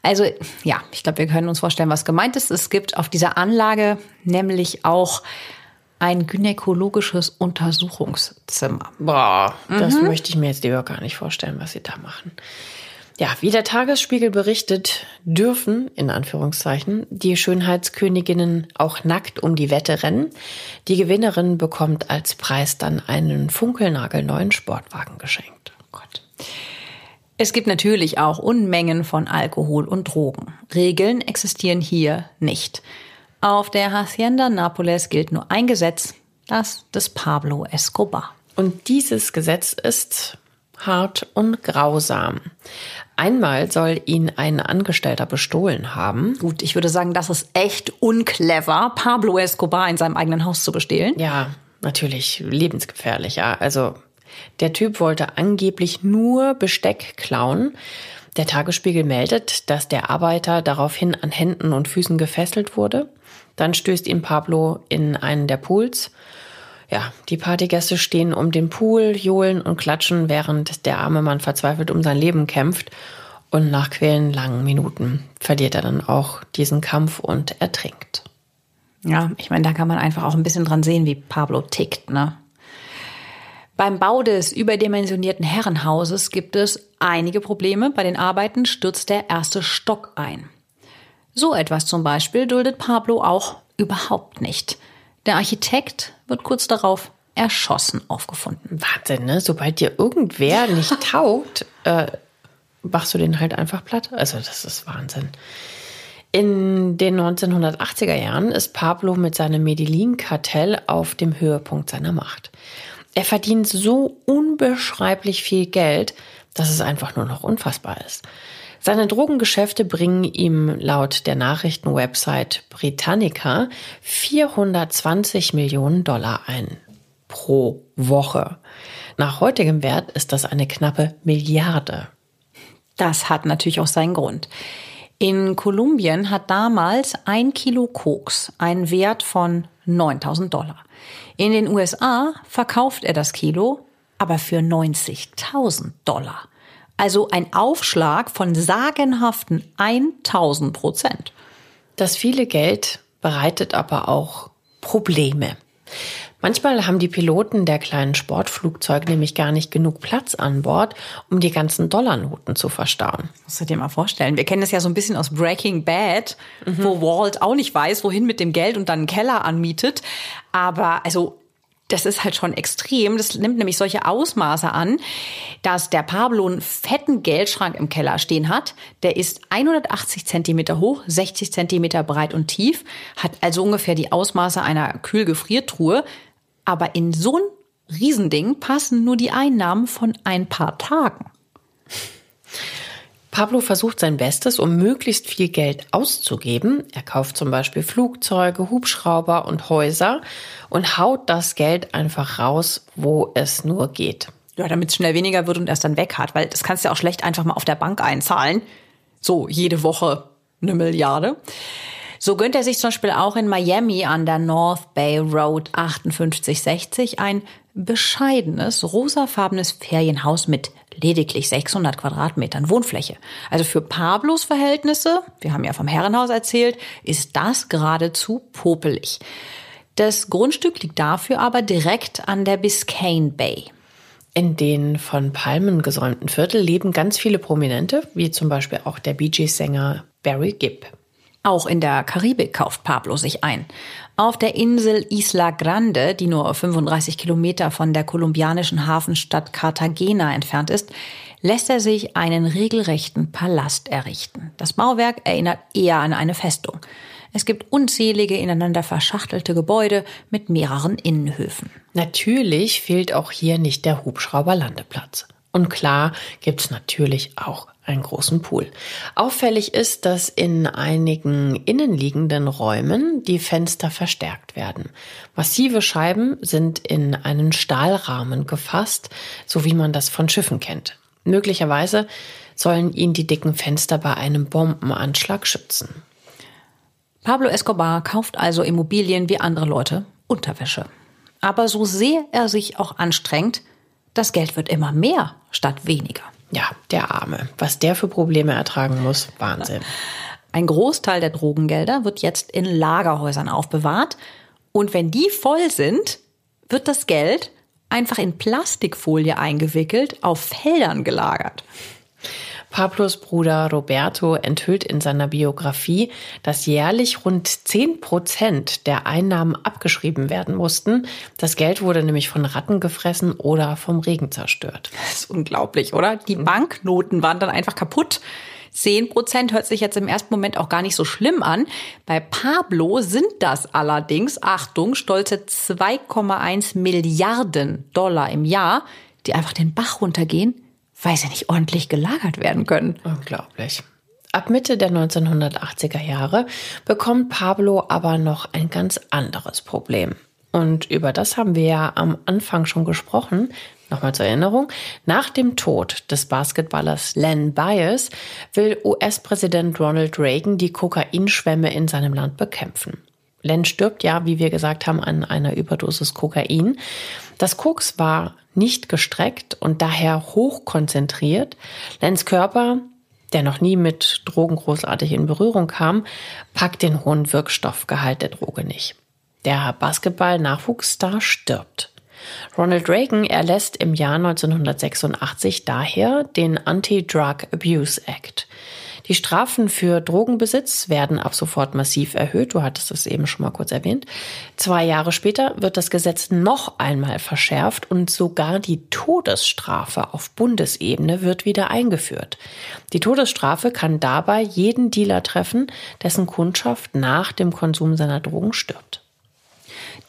Also ja, ich glaube, wir können uns vorstellen, was gemeint ist. Es gibt auf dieser Anlage nämlich auch ein gynäkologisches Untersuchungszimmer. Boah, das mhm. möchte ich mir jetzt lieber gar nicht vorstellen, was sie da machen. Ja, wie der Tagesspiegel berichtet, dürfen, in Anführungszeichen, die Schönheitsköniginnen auch nackt um die Wette rennen. Die Gewinnerin bekommt als Preis dann einen funkelnagelneuen Sportwagen geschenkt. Oh Gott. Es gibt natürlich auch Unmengen von Alkohol und Drogen. Regeln existieren hier nicht. Auf der Hacienda Napoles gilt nur ein Gesetz, das des Pablo Escobar. Und dieses Gesetz ist hart und grausam. Einmal soll ihn ein Angestellter bestohlen haben. Gut, ich würde sagen, das ist echt unclever, Pablo Escobar in seinem eigenen Haus zu bestehlen. Ja, natürlich lebensgefährlich. Ja. Also der Typ wollte angeblich nur Besteck klauen. Der Tagesspiegel meldet, dass der Arbeiter daraufhin an Händen und Füßen gefesselt wurde. Dann stößt ihn Pablo in einen der Pools. Ja, die Partygäste stehen um den Pool, johlen und klatschen, während der arme Mann verzweifelt um sein Leben kämpft. Und nach quälen langen Minuten verliert er dann auch diesen Kampf und ertrinkt. Ja, ich meine, da kann man einfach auch ein bisschen dran sehen, wie Pablo tickt, ne? Beim Bau des überdimensionierten Herrenhauses gibt es einige Probleme. Bei den Arbeiten stürzt der erste Stock ein. So etwas zum Beispiel duldet Pablo auch überhaupt nicht. Der Architekt wird kurz darauf erschossen aufgefunden. Wahnsinn, ne? Sobald dir irgendwer nicht taugt, äh, machst du den halt einfach platt. Also das ist Wahnsinn. In den 1980er Jahren ist Pablo mit seinem Medellin-Kartell auf dem Höhepunkt seiner Macht. Er verdient so unbeschreiblich viel Geld, dass es einfach nur noch unfassbar ist. Seine Drogengeschäfte bringen ihm laut der Nachrichtenwebsite Britannica 420 Millionen Dollar ein. Pro Woche. Nach heutigem Wert ist das eine knappe Milliarde. Das hat natürlich auch seinen Grund. In Kolumbien hat damals ein Kilo Koks einen Wert von 9000 Dollar. In den USA verkauft er das Kilo aber für 90.000 Dollar. Also ein Aufschlag von sagenhaften 1000 Prozent. Das viele Geld bereitet aber auch Probleme. Manchmal haben die Piloten der kleinen Sportflugzeuge nämlich gar nicht genug Platz an Bord, um die ganzen Dollarnoten zu verstauen. Musst du dir mal vorstellen. Wir kennen das ja so ein bisschen aus Breaking Bad, mhm. wo Walt auch nicht weiß, wohin mit dem Geld und dann einen Keller anmietet. Aber also das ist halt schon extrem. Das nimmt nämlich solche Ausmaße an, dass der Pablo einen fetten Geldschrank im Keller stehen hat. Der ist 180 Zentimeter hoch, 60 Zentimeter breit und tief, hat also ungefähr die Ausmaße einer Kühlgefriertruhe. Aber in so ein Riesending passen nur die Einnahmen von ein paar Tagen. Pablo versucht sein Bestes, um möglichst viel Geld auszugeben. Er kauft zum Beispiel Flugzeuge, Hubschrauber und Häuser und haut das Geld einfach raus, wo es nur geht. Ja, damit es schnell weniger wird und erst dann weg hat, weil das kannst du ja auch schlecht einfach mal auf der Bank einzahlen. So, jede Woche eine Milliarde. So gönnt er sich zum Beispiel auch in Miami an der North Bay Road 5860 ein bescheidenes, rosafarbenes Ferienhaus mit lediglich 600 Quadratmetern Wohnfläche. Also für Pablos Verhältnisse, wir haben ja vom Herrenhaus erzählt, ist das geradezu popelig. Das Grundstück liegt dafür aber direkt an der Biscayne Bay. In den von Palmen gesäumten Viertel leben ganz viele Prominente, wie zum Beispiel auch der Bee Gees-Sänger Barry Gibb. Auch in der Karibik kauft Pablo sich ein. Auf der Insel Isla Grande, die nur 35 Kilometer von der kolumbianischen Hafenstadt Cartagena entfernt ist, lässt er sich einen regelrechten Palast errichten. Das Bauwerk erinnert eher an eine Festung. Es gibt unzählige ineinander verschachtelte Gebäude mit mehreren Innenhöfen. Natürlich fehlt auch hier nicht der Hubschrauberlandeplatz. Und klar gibt's natürlich auch einen großen Pool. Auffällig ist, dass in einigen innenliegenden Räumen die Fenster verstärkt werden. Massive Scheiben sind in einen Stahlrahmen gefasst, so wie man das von Schiffen kennt. Möglicherweise sollen ihn die dicken Fenster bei einem Bombenanschlag schützen. Pablo Escobar kauft also Immobilien wie andere Leute Unterwäsche. Aber so sehr er sich auch anstrengt, das Geld wird immer mehr statt weniger. Ja, der Arme. Was der für Probleme ertragen muss, Wahnsinn. Ein Großteil der Drogengelder wird jetzt in Lagerhäusern aufbewahrt. Und wenn die voll sind, wird das Geld einfach in Plastikfolie eingewickelt auf Feldern gelagert. Pablos Bruder Roberto enthüllt in seiner Biografie, dass jährlich rund 10 Prozent der Einnahmen abgeschrieben werden mussten. Das Geld wurde nämlich von Ratten gefressen oder vom Regen zerstört. Das ist unglaublich, oder? Die Banknoten waren dann einfach kaputt. 10 Prozent hört sich jetzt im ersten Moment auch gar nicht so schlimm an. Bei Pablo sind das allerdings, Achtung, stolze 2,1 Milliarden Dollar im Jahr, die einfach den Bach runtergehen weil sie nicht ordentlich gelagert werden können. Unglaublich. Ab Mitte der 1980er Jahre bekommt Pablo aber noch ein ganz anderes Problem. Und über das haben wir ja am Anfang schon gesprochen. Nochmal zur Erinnerung. Nach dem Tod des Basketballers Len Bias will US-Präsident Ronald Reagan die Kokainschwämme in seinem Land bekämpfen. Len stirbt ja, wie wir gesagt haben, an einer Überdosis Kokain. Das Koks war nicht gestreckt und daher hoch konzentriert. Lens Körper, der noch nie mit Drogen großartig in Berührung kam, packt den hohen Wirkstoffgehalt der Droge nicht. Der Basketball-Nachwuchsstar stirbt. Ronald Reagan erlässt im Jahr 1986 daher den Anti-Drug Abuse Act. Die Strafen für Drogenbesitz werden ab sofort massiv erhöht. Du hattest es eben schon mal kurz erwähnt. Zwei Jahre später wird das Gesetz noch einmal verschärft und sogar die Todesstrafe auf Bundesebene wird wieder eingeführt. Die Todesstrafe kann dabei jeden Dealer treffen, dessen Kundschaft nach dem Konsum seiner Drogen stirbt.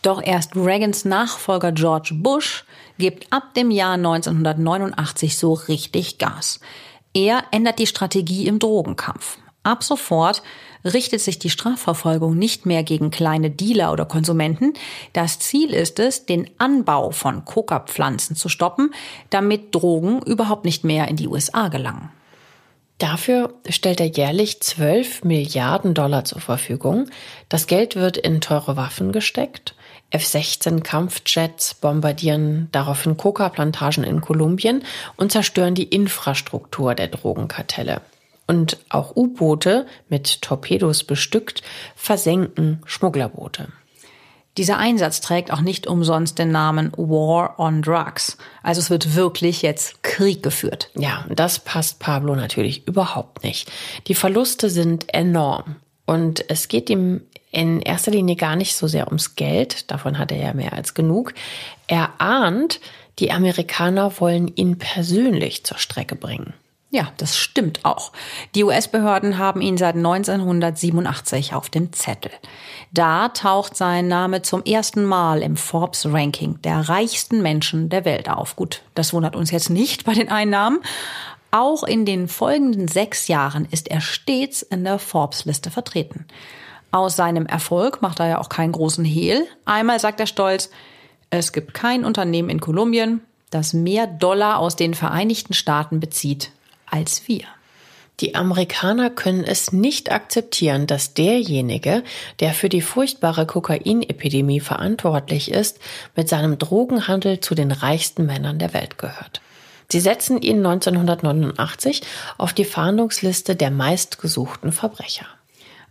Doch erst Reagans Nachfolger George Bush gibt ab dem Jahr 1989 so richtig Gas. Er ändert die Strategie im Drogenkampf. Ab sofort richtet sich die Strafverfolgung nicht mehr gegen kleine Dealer oder Konsumenten. Das Ziel ist es, den Anbau von Coca-Pflanzen zu stoppen, damit Drogen überhaupt nicht mehr in die USA gelangen. Dafür stellt er jährlich 12 Milliarden Dollar zur Verfügung. Das Geld wird in teure Waffen gesteckt. F-16 Kampfjets bombardieren daraufhin Coca-Plantagen in Kolumbien und zerstören die Infrastruktur der Drogenkartelle. Und auch U-Boote mit Torpedos bestückt versenken Schmugglerboote. Dieser Einsatz trägt auch nicht umsonst den Namen War on Drugs. Also es wird wirklich jetzt Krieg geführt. Ja, das passt Pablo natürlich überhaupt nicht. Die Verluste sind enorm. Und es geht ihm in erster Linie gar nicht so sehr ums Geld, davon hat er ja mehr als genug. Er ahnt, die Amerikaner wollen ihn persönlich zur Strecke bringen. Ja, das stimmt auch. Die US-Behörden haben ihn seit 1987 auf dem Zettel. Da taucht sein Name zum ersten Mal im Forbes-Ranking der reichsten Menschen der Welt auf. Gut, das wundert uns jetzt nicht bei den Einnahmen. Auch in den folgenden sechs Jahren ist er stets in der Forbes-Liste vertreten. Aus seinem Erfolg macht er ja auch keinen großen Hehl. Einmal sagt er stolz, es gibt kein Unternehmen in Kolumbien, das mehr Dollar aus den Vereinigten Staaten bezieht als wir. Die Amerikaner können es nicht akzeptieren, dass derjenige, der für die furchtbare Kokainepidemie verantwortlich ist, mit seinem Drogenhandel zu den reichsten Männern der Welt gehört. Sie setzen ihn 1989 auf die Fahndungsliste der meistgesuchten Verbrecher.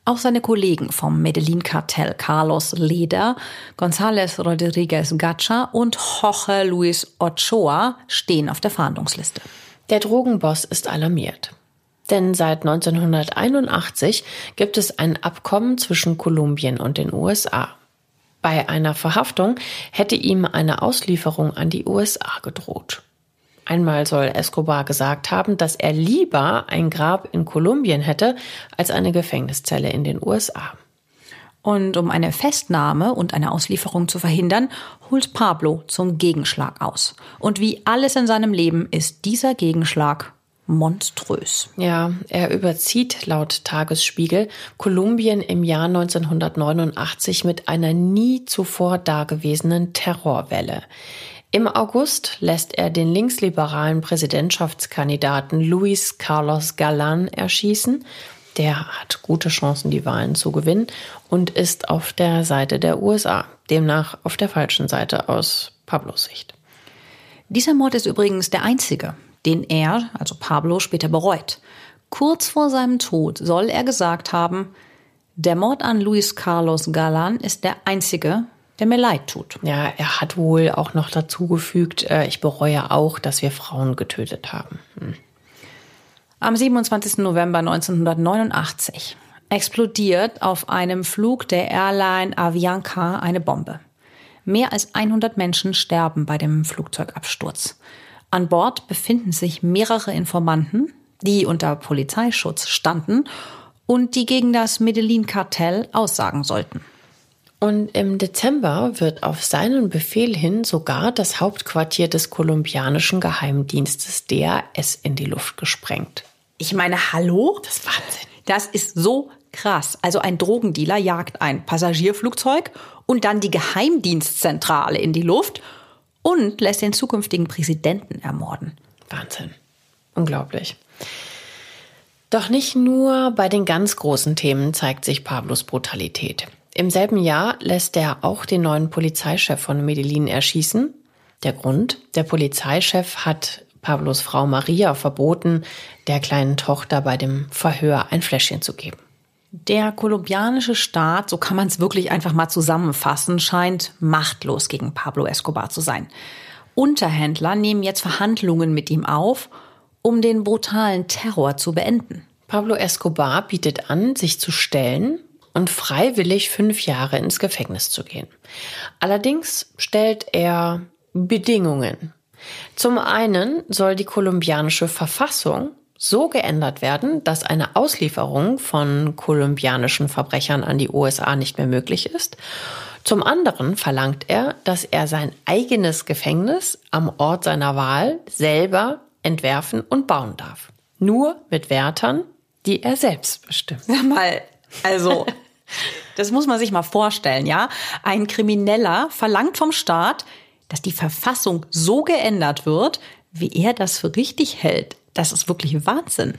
Auch seine Kollegen vom Medellin-Kartell Carlos Leder, González Rodríguez Gacha und Jorge Luis Ochoa stehen auf der Fahndungsliste. Der Drogenboss ist alarmiert. Denn seit 1981 gibt es ein Abkommen zwischen Kolumbien und den USA. Bei einer Verhaftung hätte ihm eine Auslieferung an die USA gedroht. Einmal soll Escobar gesagt haben, dass er lieber ein Grab in Kolumbien hätte als eine Gefängniszelle in den USA. Und um eine Festnahme und eine Auslieferung zu verhindern, holt Pablo zum Gegenschlag aus. Und wie alles in seinem Leben ist dieser Gegenschlag monströs. Ja, er überzieht laut Tagesspiegel Kolumbien im Jahr 1989 mit einer nie zuvor dagewesenen Terrorwelle. Im August lässt er den linksliberalen Präsidentschaftskandidaten Luis Carlos Galan erschießen. Der hat gute Chancen, die Wahlen zu gewinnen und ist auf der Seite der USA, demnach auf der falschen Seite aus Pablos Sicht. Dieser Mord ist übrigens der einzige, den er, also Pablo, später bereut. Kurz vor seinem Tod soll er gesagt haben, der Mord an Luis Carlos Galan ist der einzige, der mir leid tut. Ja, er hat wohl auch noch dazugefügt, äh, ich bereue auch, dass wir Frauen getötet haben. Hm. Am 27. November 1989 explodiert auf einem Flug der Airline Avianca eine Bombe. Mehr als 100 Menschen sterben bei dem Flugzeugabsturz. An Bord befinden sich mehrere Informanten, die unter Polizeischutz standen und die gegen das Medellin-Kartell aussagen sollten. Und im Dezember wird auf seinen Befehl hin sogar das Hauptquartier des kolumbianischen Geheimdienstes DAS in die Luft gesprengt. Ich meine, hallo? Das ist Wahnsinn. Das ist so krass. Also ein Drogendealer jagt ein Passagierflugzeug und dann die Geheimdienstzentrale in die Luft und lässt den zukünftigen Präsidenten ermorden. Wahnsinn. Unglaublich. Doch nicht nur bei den ganz großen Themen zeigt sich Pablos Brutalität. Im selben Jahr lässt er auch den neuen Polizeichef von Medellin erschießen. Der Grund? Der Polizeichef hat Pablos Frau Maria verboten, der kleinen Tochter bei dem Verhör ein Fläschchen zu geben. Der kolumbianische Staat, so kann man es wirklich einfach mal zusammenfassen, scheint machtlos gegen Pablo Escobar zu sein. Unterhändler nehmen jetzt Verhandlungen mit ihm auf, um den brutalen Terror zu beenden. Pablo Escobar bietet an, sich zu stellen und freiwillig fünf Jahre ins Gefängnis zu gehen. Allerdings stellt er Bedingungen. Zum einen soll die kolumbianische Verfassung so geändert werden, dass eine Auslieferung von kolumbianischen Verbrechern an die USA nicht mehr möglich ist. Zum anderen verlangt er, dass er sein eigenes Gefängnis am Ort seiner Wahl selber entwerfen und bauen darf. Nur mit Wärtern, die er selbst bestimmt. Sag mal, also das muss man sich mal vorstellen, ja? Ein Krimineller verlangt vom Staat, dass die Verfassung so geändert wird, wie er das für richtig hält. Das ist wirklich Wahnsinn.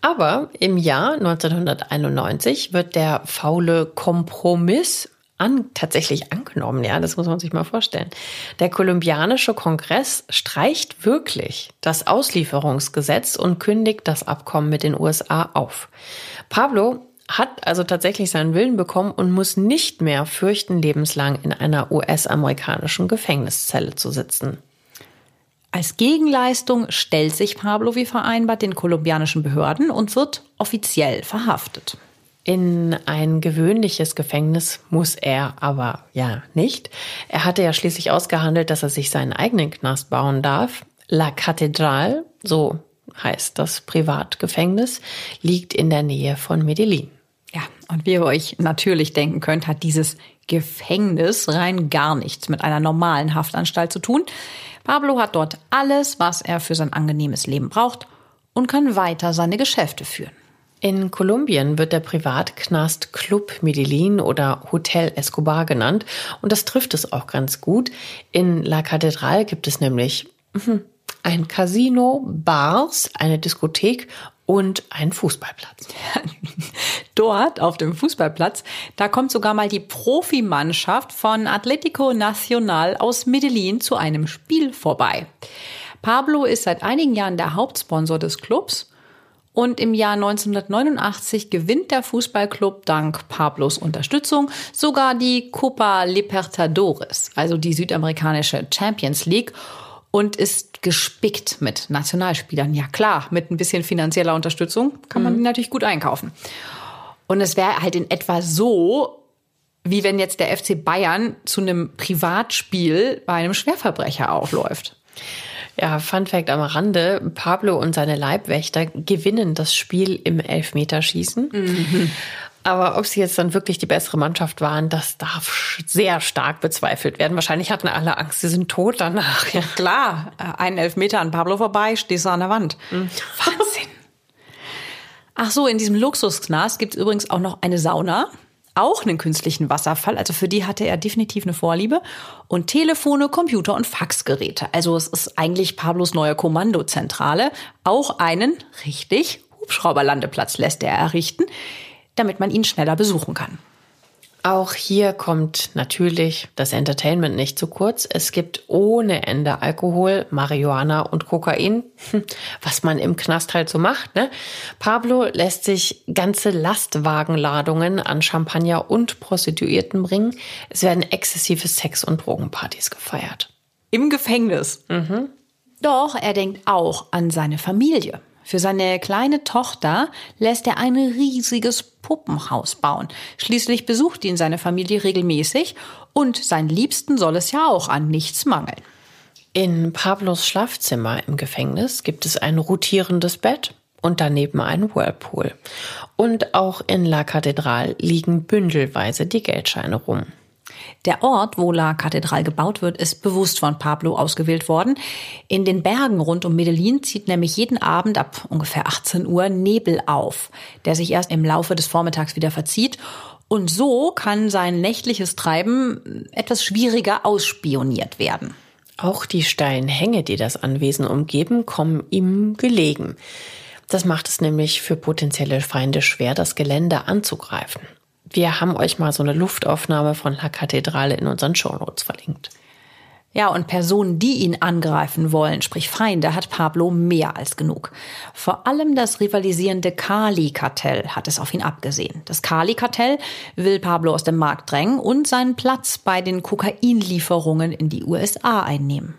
Aber im Jahr 1991 wird der faule Kompromiss an, tatsächlich angenommen. Ja, das muss man sich mal vorstellen. Der kolumbianische Kongress streicht wirklich das Auslieferungsgesetz und kündigt das Abkommen mit den USA auf. Pablo hat also tatsächlich seinen Willen bekommen und muss nicht mehr fürchten, lebenslang in einer US-amerikanischen Gefängniszelle zu sitzen. Als Gegenleistung stellt sich Pablo wie vereinbart den kolumbianischen Behörden und wird offiziell verhaftet. In ein gewöhnliches Gefängnis muss er aber ja nicht. Er hatte ja schließlich ausgehandelt, dass er sich seinen eigenen Knast bauen darf. La Catedral, so heißt das Privatgefängnis, liegt in der Nähe von Medellin. Ja, und wie ihr euch natürlich denken könnt, hat dieses Gefängnis rein gar nichts mit einer normalen Haftanstalt zu tun. Pablo hat dort alles, was er für sein angenehmes Leben braucht und kann weiter seine Geschäfte führen. In Kolumbien wird der Privatknast Club Medellin oder Hotel Escobar genannt und das trifft es auch ganz gut. In La Catedral gibt es nämlich hm, ein Casino, Bars, eine Diskothek und einen Fußballplatz. Dort auf dem Fußballplatz, da kommt sogar mal die Profimannschaft von Atlético Nacional aus Medellin zu einem Spiel vorbei. Pablo ist seit einigen Jahren der Hauptsponsor des Clubs und im Jahr 1989 gewinnt der Fußballclub dank Pablos Unterstützung sogar die Copa Libertadores, also die südamerikanische Champions League und ist gespickt mit Nationalspielern. Ja klar, mit ein bisschen finanzieller Unterstützung kann man mhm. die natürlich gut einkaufen. Und es wäre halt in etwa so, wie wenn jetzt der FC Bayern zu einem Privatspiel bei einem Schwerverbrecher aufläuft. Ja, Fun Fact am Rande. Pablo und seine Leibwächter gewinnen das Spiel im Elfmeterschießen. Mhm. Aber ob sie jetzt dann wirklich die bessere Mannschaft waren, das darf sehr stark bezweifelt werden. Wahrscheinlich hatten alle Angst, sie sind tot danach. Ja. Klar, äh, einen Elfmeter an Pablo vorbei, stehst du an der Wand. Mhm. Wahnsinn. Ach so, in diesem Luxusknast gibt es übrigens auch noch eine Sauna auch einen künstlichen Wasserfall. Also für die hatte er definitiv eine Vorliebe. Und Telefone, Computer und Faxgeräte. Also es ist eigentlich Pablos neue Kommandozentrale. Auch einen, richtig, Hubschrauberlandeplatz lässt er errichten, damit man ihn schneller besuchen kann. Auch hier kommt natürlich das Entertainment nicht zu kurz. Es gibt ohne Ende Alkohol, Marihuana und Kokain, was man im Knast halt so macht. Ne? Pablo lässt sich ganze Lastwagenladungen an Champagner und Prostituierten bringen. Es werden exzessive Sex- und Drogenpartys gefeiert. Im Gefängnis. Mhm. Doch er denkt auch an seine Familie. Für seine kleine Tochter lässt er ein riesiges Puppenhaus bauen. Schließlich besucht ihn seine Familie regelmäßig und sein Liebsten soll es ja auch an nichts mangeln. In Pablos Schlafzimmer im Gefängnis gibt es ein rotierendes Bett und daneben einen Whirlpool. Und auch in La Catedral liegen bündelweise die Geldscheine rum. Der Ort, wo La Catedral gebaut wird, ist bewusst von Pablo ausgewählt worden. In den Bergen rund um Medellin zieht nämlich jeden Abend ab ungefähr 18 Uhr Nebel auf, der sich erst im Laufe des Vormittags wieder verzieht. Und so kann sein nächtliches Treiben etwas schwieriger ausspioniert werden. Auch die steilen Hänge, die das Anwesen umgeben, kommen ihm gelegen. Das macht es nämlich für potenzielle Feinde schwer, das Gelände anzugreifen. Wir haben euch mal so eine Luftaufnahme von La Kathedrale in unseren Shownotes verlinkt. Ja, und Personen, die ihn angreifen wollen, sprich Feinde, hat Pablo mehr als genug. Vor allem das rivalisierende Kali-Kartell hat es auf ihn abgesehen. Das Kali-Kartell will Pablo aus dem Markt drängen und seinen Platz bei den Kokainlieferungen in die USA einnehmen.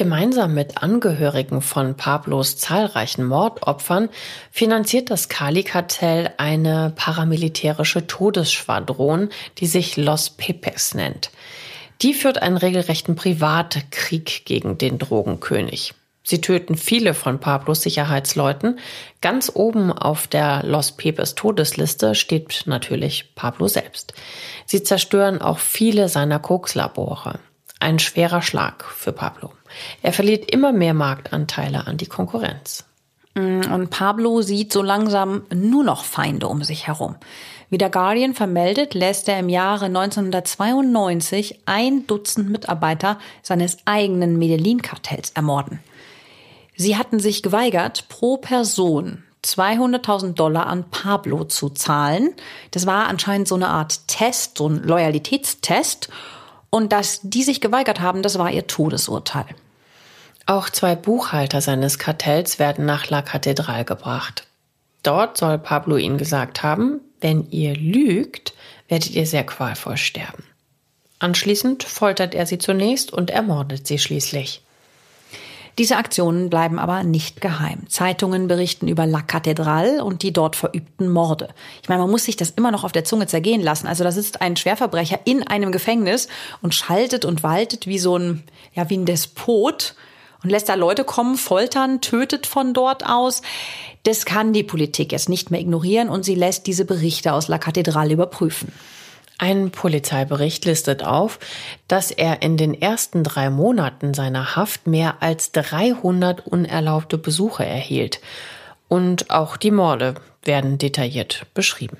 Gemeinsam mit Angehörigen von Pablos zahlreichen Mordopfern finanziert das Kali-Kartell eine paramilitärische Todesschwadron, die sich Los Pepes nennt. Die führt einen regelrechten Privatkrieg gegen den Drogenkönig. Sie töten viele von Pablos Sicherheitsleuten. Ganz oben auf der Los Pepes Todesliste steht natürlich Pablo selbst. Sie zerstören auch viele seiner Kokslabore. Ein schwerer Schlag für Pablo. Er verliert immer mehr Marktanteile an die Konkurrenz. Mm, und Pablo sieht so langsam nur noch Feinde um sich herum. Wie der Guardian vermeldet, lässt er im Jahre 1992 ein Dutzend Mitarbeiter seines eigenen Medellin-Kartells ermorden. Sie hatten sich geweigert, pro Person 200.000 Dollar an Pablo zu zahlen. Das war anscheinend so eine Art Test, so ein Loyalitätstest. Und dass die sich geweigert haben, das war ihr Todesurteil. Auch zwei Buchhalter seines Kartells werden nach La Catedral gebracht. Dort soll Pablo ihnen gesagt haben, wenn ihr lügt, werdet ihr sehr qualvoll sterben. Anschließend foltert er sie zunächst und ermordet sie schließlich. Diese Aktionen bleiben aber nicht geheim. Zeitungen berichten über La Catedral und die dort verübten Morde. Ich meine, man muss sich das immer noch auf der Zunge zergehen lassen. Also da sitzt ein Schwerverbrecher in einem Gefängnis und schaltet und waltet wie so ein, ja, wie ein Despot und lässt da Leute kommen, foltern, tötet von dort aus. Das kann die Politik jetzt nicht mehr ignorieren und sie lässt diese Berichte aus La Catedral überprüfen. Ein Polizeibericht listet auf, dass er in den ersten drei Monaten seiner Haft mehr als 300 unerlaubte Besuche erhielt. Und auch die Morde werden detailliert beschrieben.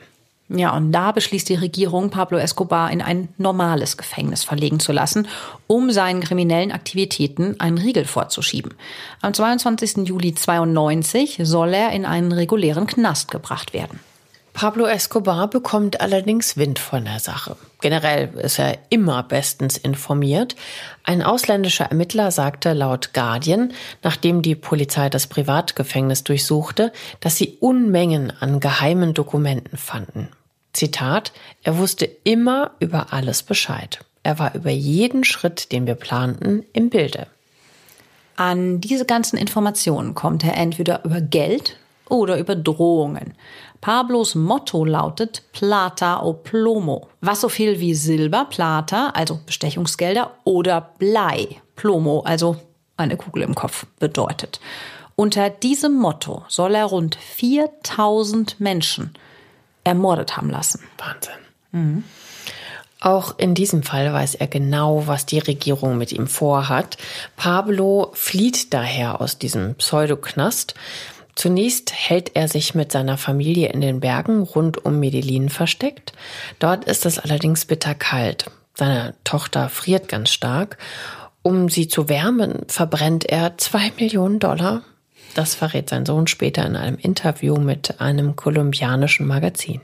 Ja, und da beschließt die Regierung, Pablo Escobar in ein normales Gefängnis verlegen zu lassen, um seinen kriminellen Aktivitäten einen Riegel vorzuschieben. Am 22. Juli 92 soll er in einen regulären Knast gebracht werden. Pablo Escobar bekommt allerdings Wind von der Sache. Generell ist er immer bestens informiert. Ein ausländischer Ermittler sagte laut Guardian, nachdem die Polizei das Privatgefängnis durchsuchte, dass sie Unmengen an geheimen Dokumenten fanden. Zitat, er wusste immer über alles Bescheid. Er war über jeden Schritt, den wir planten, im Bilde. An diese ganzen Informationen kommt er entweder über Geld oder über Drohungen. Pablos Motto lautet Plata o Plomo, was so viel wie Silber, Plata, also Bestechungsgelder, oder Blei, Plomo, also eine Kugel im Kopf, bedeutet. Unter diesem Motto soll er rund 4000 Menschen ermordet haben lassen. Wahnsinn. Mhm. Auch in diesem Fall weiß er genau, was die Regierung mit ihm vorhat. Pablo flieht daher aus diesem Pseudoknast. Zunächst hält er sich mit seiner Familie in den Bergen rund um Medellin versteckt. Dort ist es allerdings bitterkalt. Seine Tochter friert ganz stark. Um sie zu wärmen, verbrennt er zwei Millionen Dollar das verrät sein Sohn später in einem Interview mit einem kolumbianischen Magazin.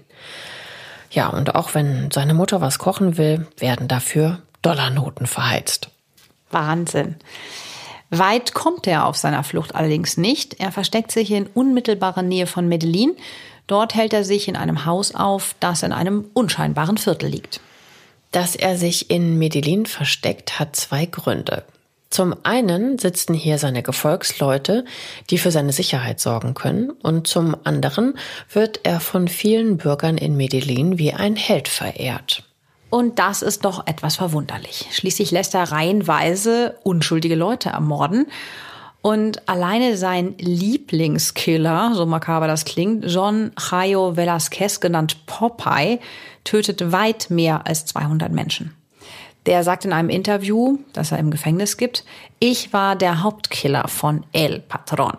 Ja, und auch wenn seine Mutter was kochen will, werden dafür Dollarnoten verheizt. Wahnsinn. Weit kommt er auf seiner Flucht allerdings nicht. Er versteckt sich in unmittelbarer Nähe von Medellin. Dort hält er sich in einem Haus auf, das in einem unscheinbaren Viertel liegt. Dass er sich in Medellin versteckt, hat zwei Gründe. Zum einen sitzen hier seine Gefolgsleute, die für seine Sicherheit sorgen können, und zum anderen wird er von vielen Bürgern in Medellin wie ein Held verehrt. Und das ist doch etwas verwunderlich. Schließlich lässt er reihenweise unschuldige Leute ermorden. Und alleine sein Lieblingskiller, so makaber das klingt, John Jairo Velasquez, genannt Popeye, tötet weit mehr als 200 Menschen. Der sagt in einem Interview, das er im Gefängnis gibt, ich war der Hauptkiller von El Patron.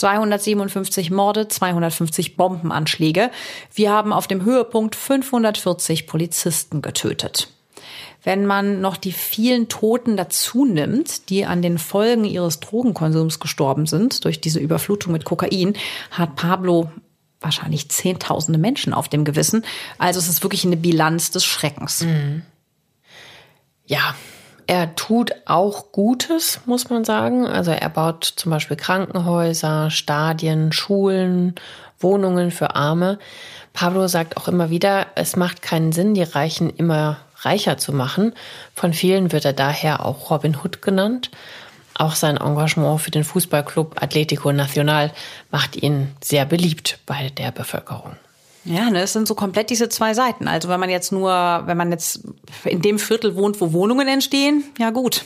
257 Morde, 250 Bombenanschläge. Wir haben auf dem Höhepunkt 540 Polizisten getötet. Wenn man noch die vielen Toten dazu nimmt, die an den Folgen ihres Drogenkonsums gestorben sind durch diese Überflutung mit Kokain, hat Pablo wahrscheinlich Zehntausende Menschen auf dem Gewissen. Also es ist wirklich eine Bilanz des Schreckens. Mhm ja, er tut auch Gutes, muss man sagen. Also er baut zum Beispiel Krankenhäuser, Stadien, Schulen, Wohnungen für Arme. Pablo sagt auch immer wieder, es macht keinen Sinn, die Reichen immer reicher zu machen. Von vielen wird er daher auch Robin Hood genannt. Auch sein Engagement für den Fußballclub Atletico Nacional macht ihn sehr beliebt bei der Bevölkerung. Ja, ne, es sind so komplett diese zwei Seiten. Also wenn man jetzt nur, wenn man jetzt in dem Viertel wohnt, wo Wohnungen entstehen, ja gut.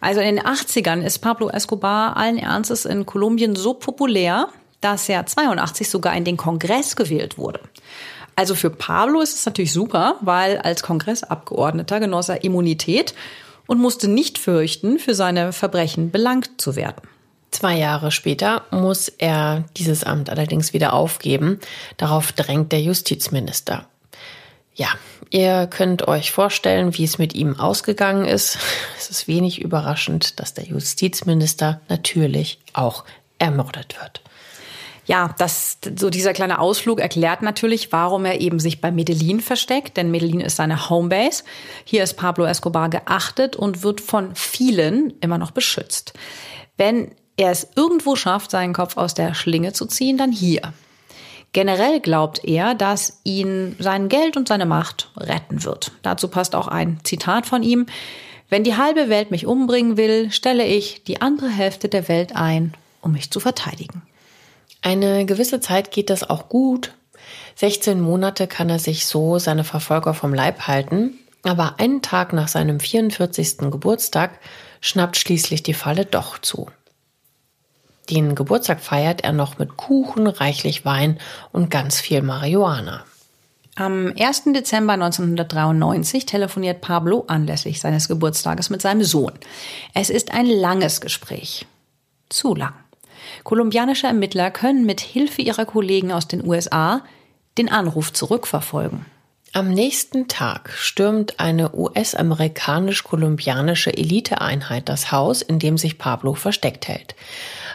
Also in den 80ern ist Pablo Escobar allen Ernstes in Kolumbien so populär, dass er 82 sogar in den Kongress gewählt wurde. Also für Pablo ist es natürlich super, weil als Kongressabgeordneter genoss er Immunität und musste nicht fürchten, für seine Verbrechen belangt zu werden. Zwei Jahre später muss er dieses Amt allerdings wieder aufgeben. Darauf drängt der Justizminister. Ja, ihr könnt euch vorstellen, wie es mit ihm ausgegangen ist. Es ist wenig überraschend, dass der Justizminister natürlich auch ermordet wird. Ja, das, so dieser kleine Ausflug erklärt natürlich, warum er eben sich bei Medellin versteckt, denn Medellin ist seine Homebase. Hier ist Pablo Escobar geachtet und wird von vielen immer noch beschützt. Wenn er es irgendwo schafft, seinen Kopf aus der Schlinge zu ziehen, dann hier. Generell glaubt er, dass ihn sein Geld und seine Macht retten wird. Dazu passt auch ein Zitat von ihm. Wenn die halbe Welt mich umbringen will, stelle ich die andere Hälfte der Welt ein, um mich zu verteidigen. Eine gewisse Zeit geht das auch gut. 16 Monate kann er sich so seine Verfolger vom Leib halten, aber einen Tag nach seinem 44. Geburtstag schnappt schließlich die Falle doch zu. Den Geburtstag feiert er noch mit Kuchen, reichlich Wein und ganz viel Marihuana. Am 1. Dezember 1993 telefoniert Pablo anlässlich seines Geburtstages mit seinem Sohn. Es ist ein langes Gespräch. Zu lang. Kolumbianische Ermittler können mit Hilfe ihrer Kollegen aus den USA den Anruf zurückverfolgen. Am nächsten Tag stürmt eine US-amerikanisch-kolumbianische Eliteeinheit das Haus, in dem sich Pablo versteckt hält.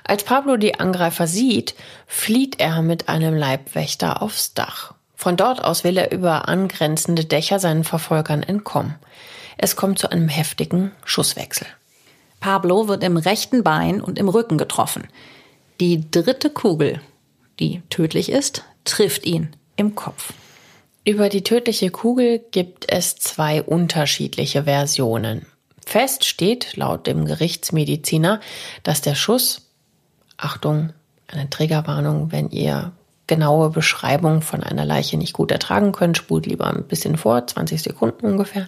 Als Pablo die Angreifer sieht, flieht er mit einem Leibwächter aufs Dach. Von dort aus will er über angrenzende Dächer seinen Verfolgern entkommen. Es kommt zu einem heftigen Schusswechsel. Pablo wird im rechten Bein und im Rücken getroffen. Die dritte Kugel, die tödlich ist, trifft ihn im Kopf. Über die tödliche Kugel gibt es zwei unterschiedliche Versionen. Fest steht laut dem Gerichtsmediziner, dass der Schuss, Achtung, eine Triggerwarnung, wenn ihr genaue Beschreibung von einer Leiche nicht gut ertragen könnt, spult lieber ein bisschen vor, 20 Sekunden ungefähr.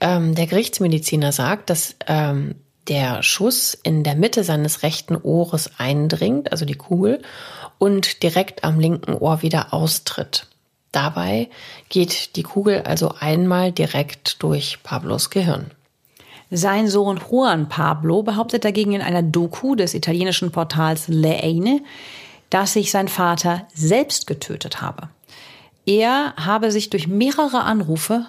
Ähm, der Gerichtsmediziner sagt, dass ähm, der Schuss in der Mitte seines rechten Ohres eindringt, also die Kugel, und direkt am linken Ohr wieder austritt. Dabei geht die Kugel also einmal direkt durch Pablos Gehirn. Sein Sohn Juan Pablo behauptet dagegen in einer Doku des italienischen Portals Leine, dass sich sein Vater selbst getötet habe. Er habe sich durch mehrere Anrufe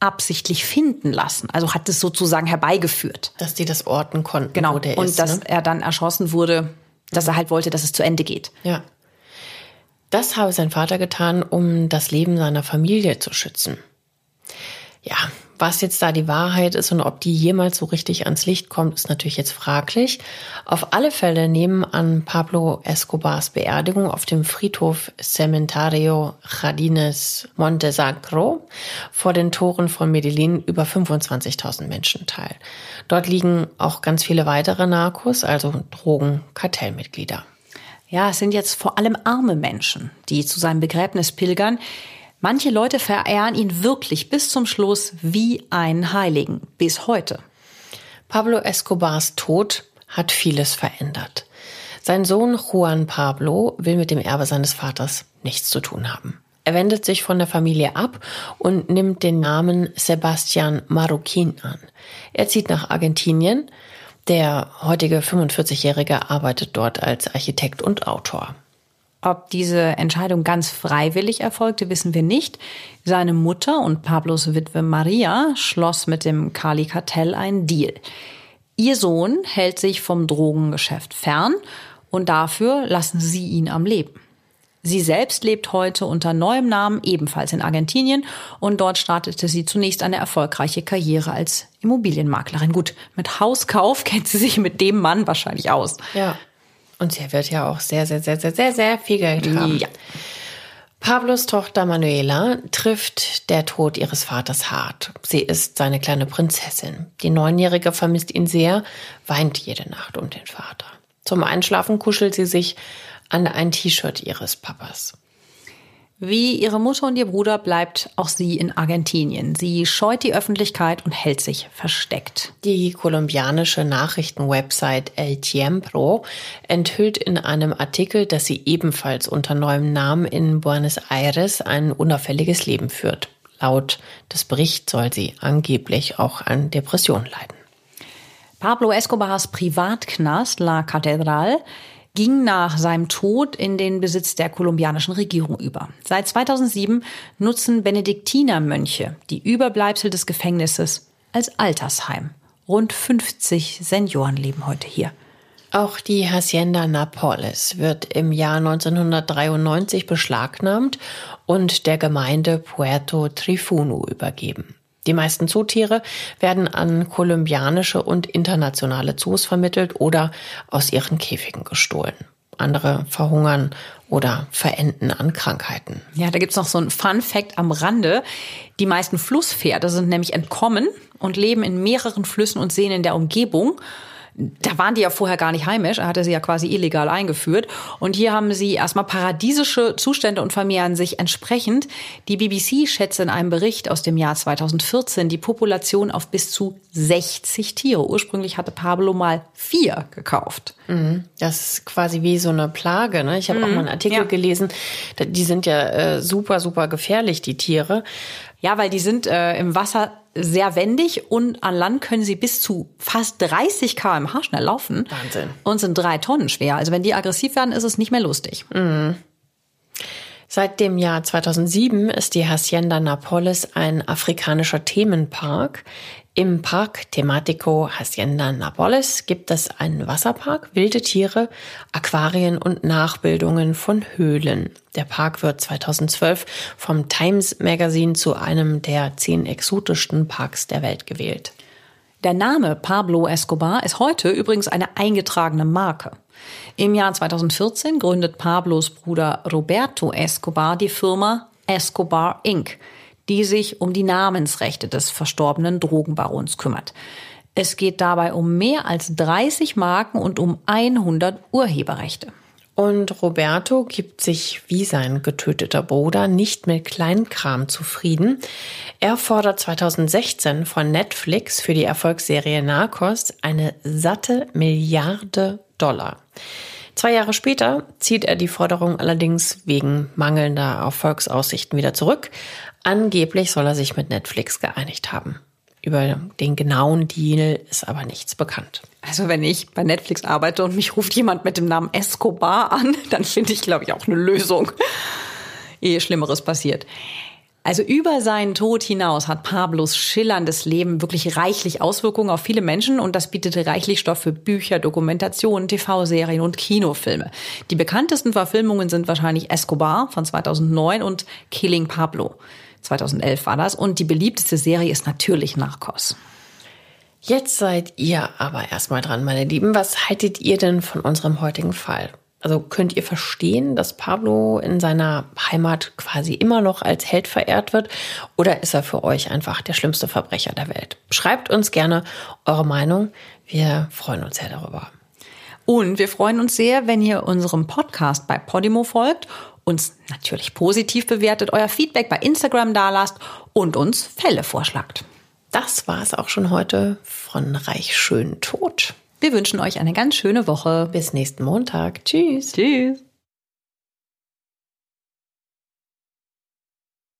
absichtlich finden lassen. Also hat es sozusagen herbeigeführt. Dass die das orten konnten, genau. wo der Und ist. Und dass ne? er dann erschossen wurde, dass er halt wollte, dass es zu Ende geht. Ja. Das habe sein Vater getan, um das Leben seiner Familie zu schützen. Ja, was jetzt da die Wahrheit ist und ob die jemals so richtig ans Licht kommt, ist natürlich jetzt fraglich. Auf alle Fälle nehmen an Pablo Escobars Beerdigung auf dem Friedhof Cementario Jardines Montesacro vor den Toren von Medellin über 25.000 Menschen teil. Dort liegen auch ganz viele weitere Narcos, also Drogenkartellmitglieder. Ja, es sind jetzt vor allem arme Menschen, die zu seinem Begräbnis pilgern. Manche Leute verehren ihn wirklich bis zum Schluss wie einen Heiligen, bis heute. Pablo Escobars Tod hat vieles verändert. Sein Sohn Juan Pablo will mit dem Erbe seines Vaters nichts zu tun haben. Er wendet sich von der Familie ab und nimmt den Namen Sebastian Marroquin an. Er zieht nach Argentinien, der heutige 45-Jährige arbeitet dort als Architekt und Autor. Ob diese Entscheidung ganz freiwillig erfolgte, wissen wir nicht. Seine Mutter und Pablos Witwe Maria schloss mit dem Kali-Kartell einen Deal. Ihr Sohn hält sich vom Drogengeschäft fern und dafür lassen sie ihn am Leben. Sie selbst lebt heute unter neuem Namen ebenfalls in Argentinien und dort startete sie zunächst eine erfolgreiche Karriere als Immobilienmaklerin. Gut, mit Hauskauf kennt sie sich mit dem Mann wahrscheinlich aus. Ja. Und sie wird ja auch sehr, sehr, sehr, sehr, sehr, sehr viel Geld haben. Ja. Pablos Tochter Manuela trifft der Tod ihres Vaters hart. Sie ist seine kleine Prinzessin. Die Neunjährige vermisst ihn sehr, weint jede Nacht um den Vater. Zum Einschlafen kuschelt sie sich an ein T-Shirt ihres Papas. Wie ihre Mutter und ihr Bruder bleibt auch sie in Argentinien. Sie scheut die Öffentlichkeit und hält sich versteckt. Die kolumbianische Nachrichtenwebsite El Tiempo enthüllt in einem Artikel, dass sie ebenfalls unter neuem Namen in Buenos Aires ein unauffälliges Leben führt. Laut des Berichts soll sie angeblich auch an Depressionen leiden. Pablo Escobars Privatknast La Catedral ging nach seinem Tod in den Besitz der kolumbianischen Regierung über. Seit 2007 nutzen Benediktinermönche die Überbleibsel des Gefängnisses als Altersheim. Rund 50 Senioren leben heute hier. Auch die Hacienda Napoles wird im Jahr 1993 beschlagnahmt und der Gemeinde Puerto Trifuno übergeben. Die meisten Zootiere werden an kolumbianische und internationale Zoos vermittelt oder aus ihren Käfigen gestohlen. Andere verhungern oder verenden an Krankheiten. Ja, da gibt's noch so ein Fun Fact am Rande. Die meisten Flusspferde sind nämlich entkommen und leben in mehreren Flüssen und Seen in der Umgebung da waren die ja vorher gar nicht heimisch. Er hatte sie ja quasi illegal eingeführt. Und hier haben sie erstmal paradiesische Zustände und vermehren sich entsprechend. Die BBC schätzt in einem Bericht aus dem Jahr 2014 die Population auf bis zu 60 Tiere. Ursprünglich hatte Pablo mal vier gekauft. Mhm. Das ist quasi wie so eine Plage. Ne? Ich habe mhm. auch mal einen Artikel ja. gelesen. Die sind ja äh, super, super gefährlich, die Tiere. Ja, weil die sind äh, im Wasser sehr wendig und an Land können sie bis zu fast 30 km/h schnell laufen. Wahnsinn. Und sind drei Tonnen schwer. Also wenn die aggressiv werden, ist es nicht mehr lustig. Mhm. Seit dem Jahr 2007 ist die Hacienda Napoles ein afrikanischer Themenpark. Im Park Tematico Hacienda Napoles gibt es einen Wasserpark, wilde Tiere, Aquarien und Nachbildungen von Höhlen. Der Park wird 2012 vom Times Magazine zu einem der zehn exotischsten Parks der Welt gewählt. Der Name Pablo Escobar ist heute übrigens eine eingetragene Marke. Im Jahr 2014 gründet Pablos Bruder Roberto Escobar die Firma Escobar Inc., die sich um die Namensrechte des verstorbenen Drogenbarons kümmert. Es geht dabei um mehr als 30 Marken und um 100 Urheberrechte. Und Roberto gibt sich wie sein getöteter Bruder nicht mit Kleinkram zufrieden. Er fordert 2016 von Netflix für die Erfolgsserie Narcos eine satte Milliarde Dollar. Zwei Jahre später zieht er die Forderung allerdings wegen mangelnder Erfolgsaussichten wieder zurück. Angeblich soll er sich mit Netflix geeinigt haben. Über den genauen Deal ist aber nichts bekannt. Also wenn ich bei Netflix arbeite und mich ruft jemand mit dem Namen Escobar an, dann finde ich, glaube ich, auch eine Lösung, ehe Schlimmeres passiert. Also über seinen Tod hinaus hat Pablos schillerndes Leben wirklich reichlich Auswirkungen auf viele Menschen und das bietet reichlich Stoff für Bücher, Dokumentationen, TV-Serien und Kinofilme. Die bekanntesten Verfilmungen sind wahrscheinlich Escobar von 2009 und Killing Pablo. 2011 war das und die beliebteste Serie ist natürlich Narcos. Jetzt seid ihr aber erstmal dran, meine Lieben. Was haltet ihr denn von unserem heutigen Fall? Also könnt ihr verstehen, dass Pablo in seiner Heimat quasi immer noch als Held verehrt wird? Oder ist er für euch einfach der schlimmste Verbrecher der Welt? Schreibt uns gerne eure Meinung. Wir freuen uns sehr darüber. Und wir freuen uns sehr, wenn ihr unserem Podcast bei Podimo folgt, uns natürlich positiv bewertet, euer Feedback bei Instagram dalasst und uns Fälle vorschlagt. Das war es auch schon heute von Reich Schön Tod. Wir wünschen euch eine ganz schöne Woche. Bis nächsten Montag. Tschüss. Tschüss.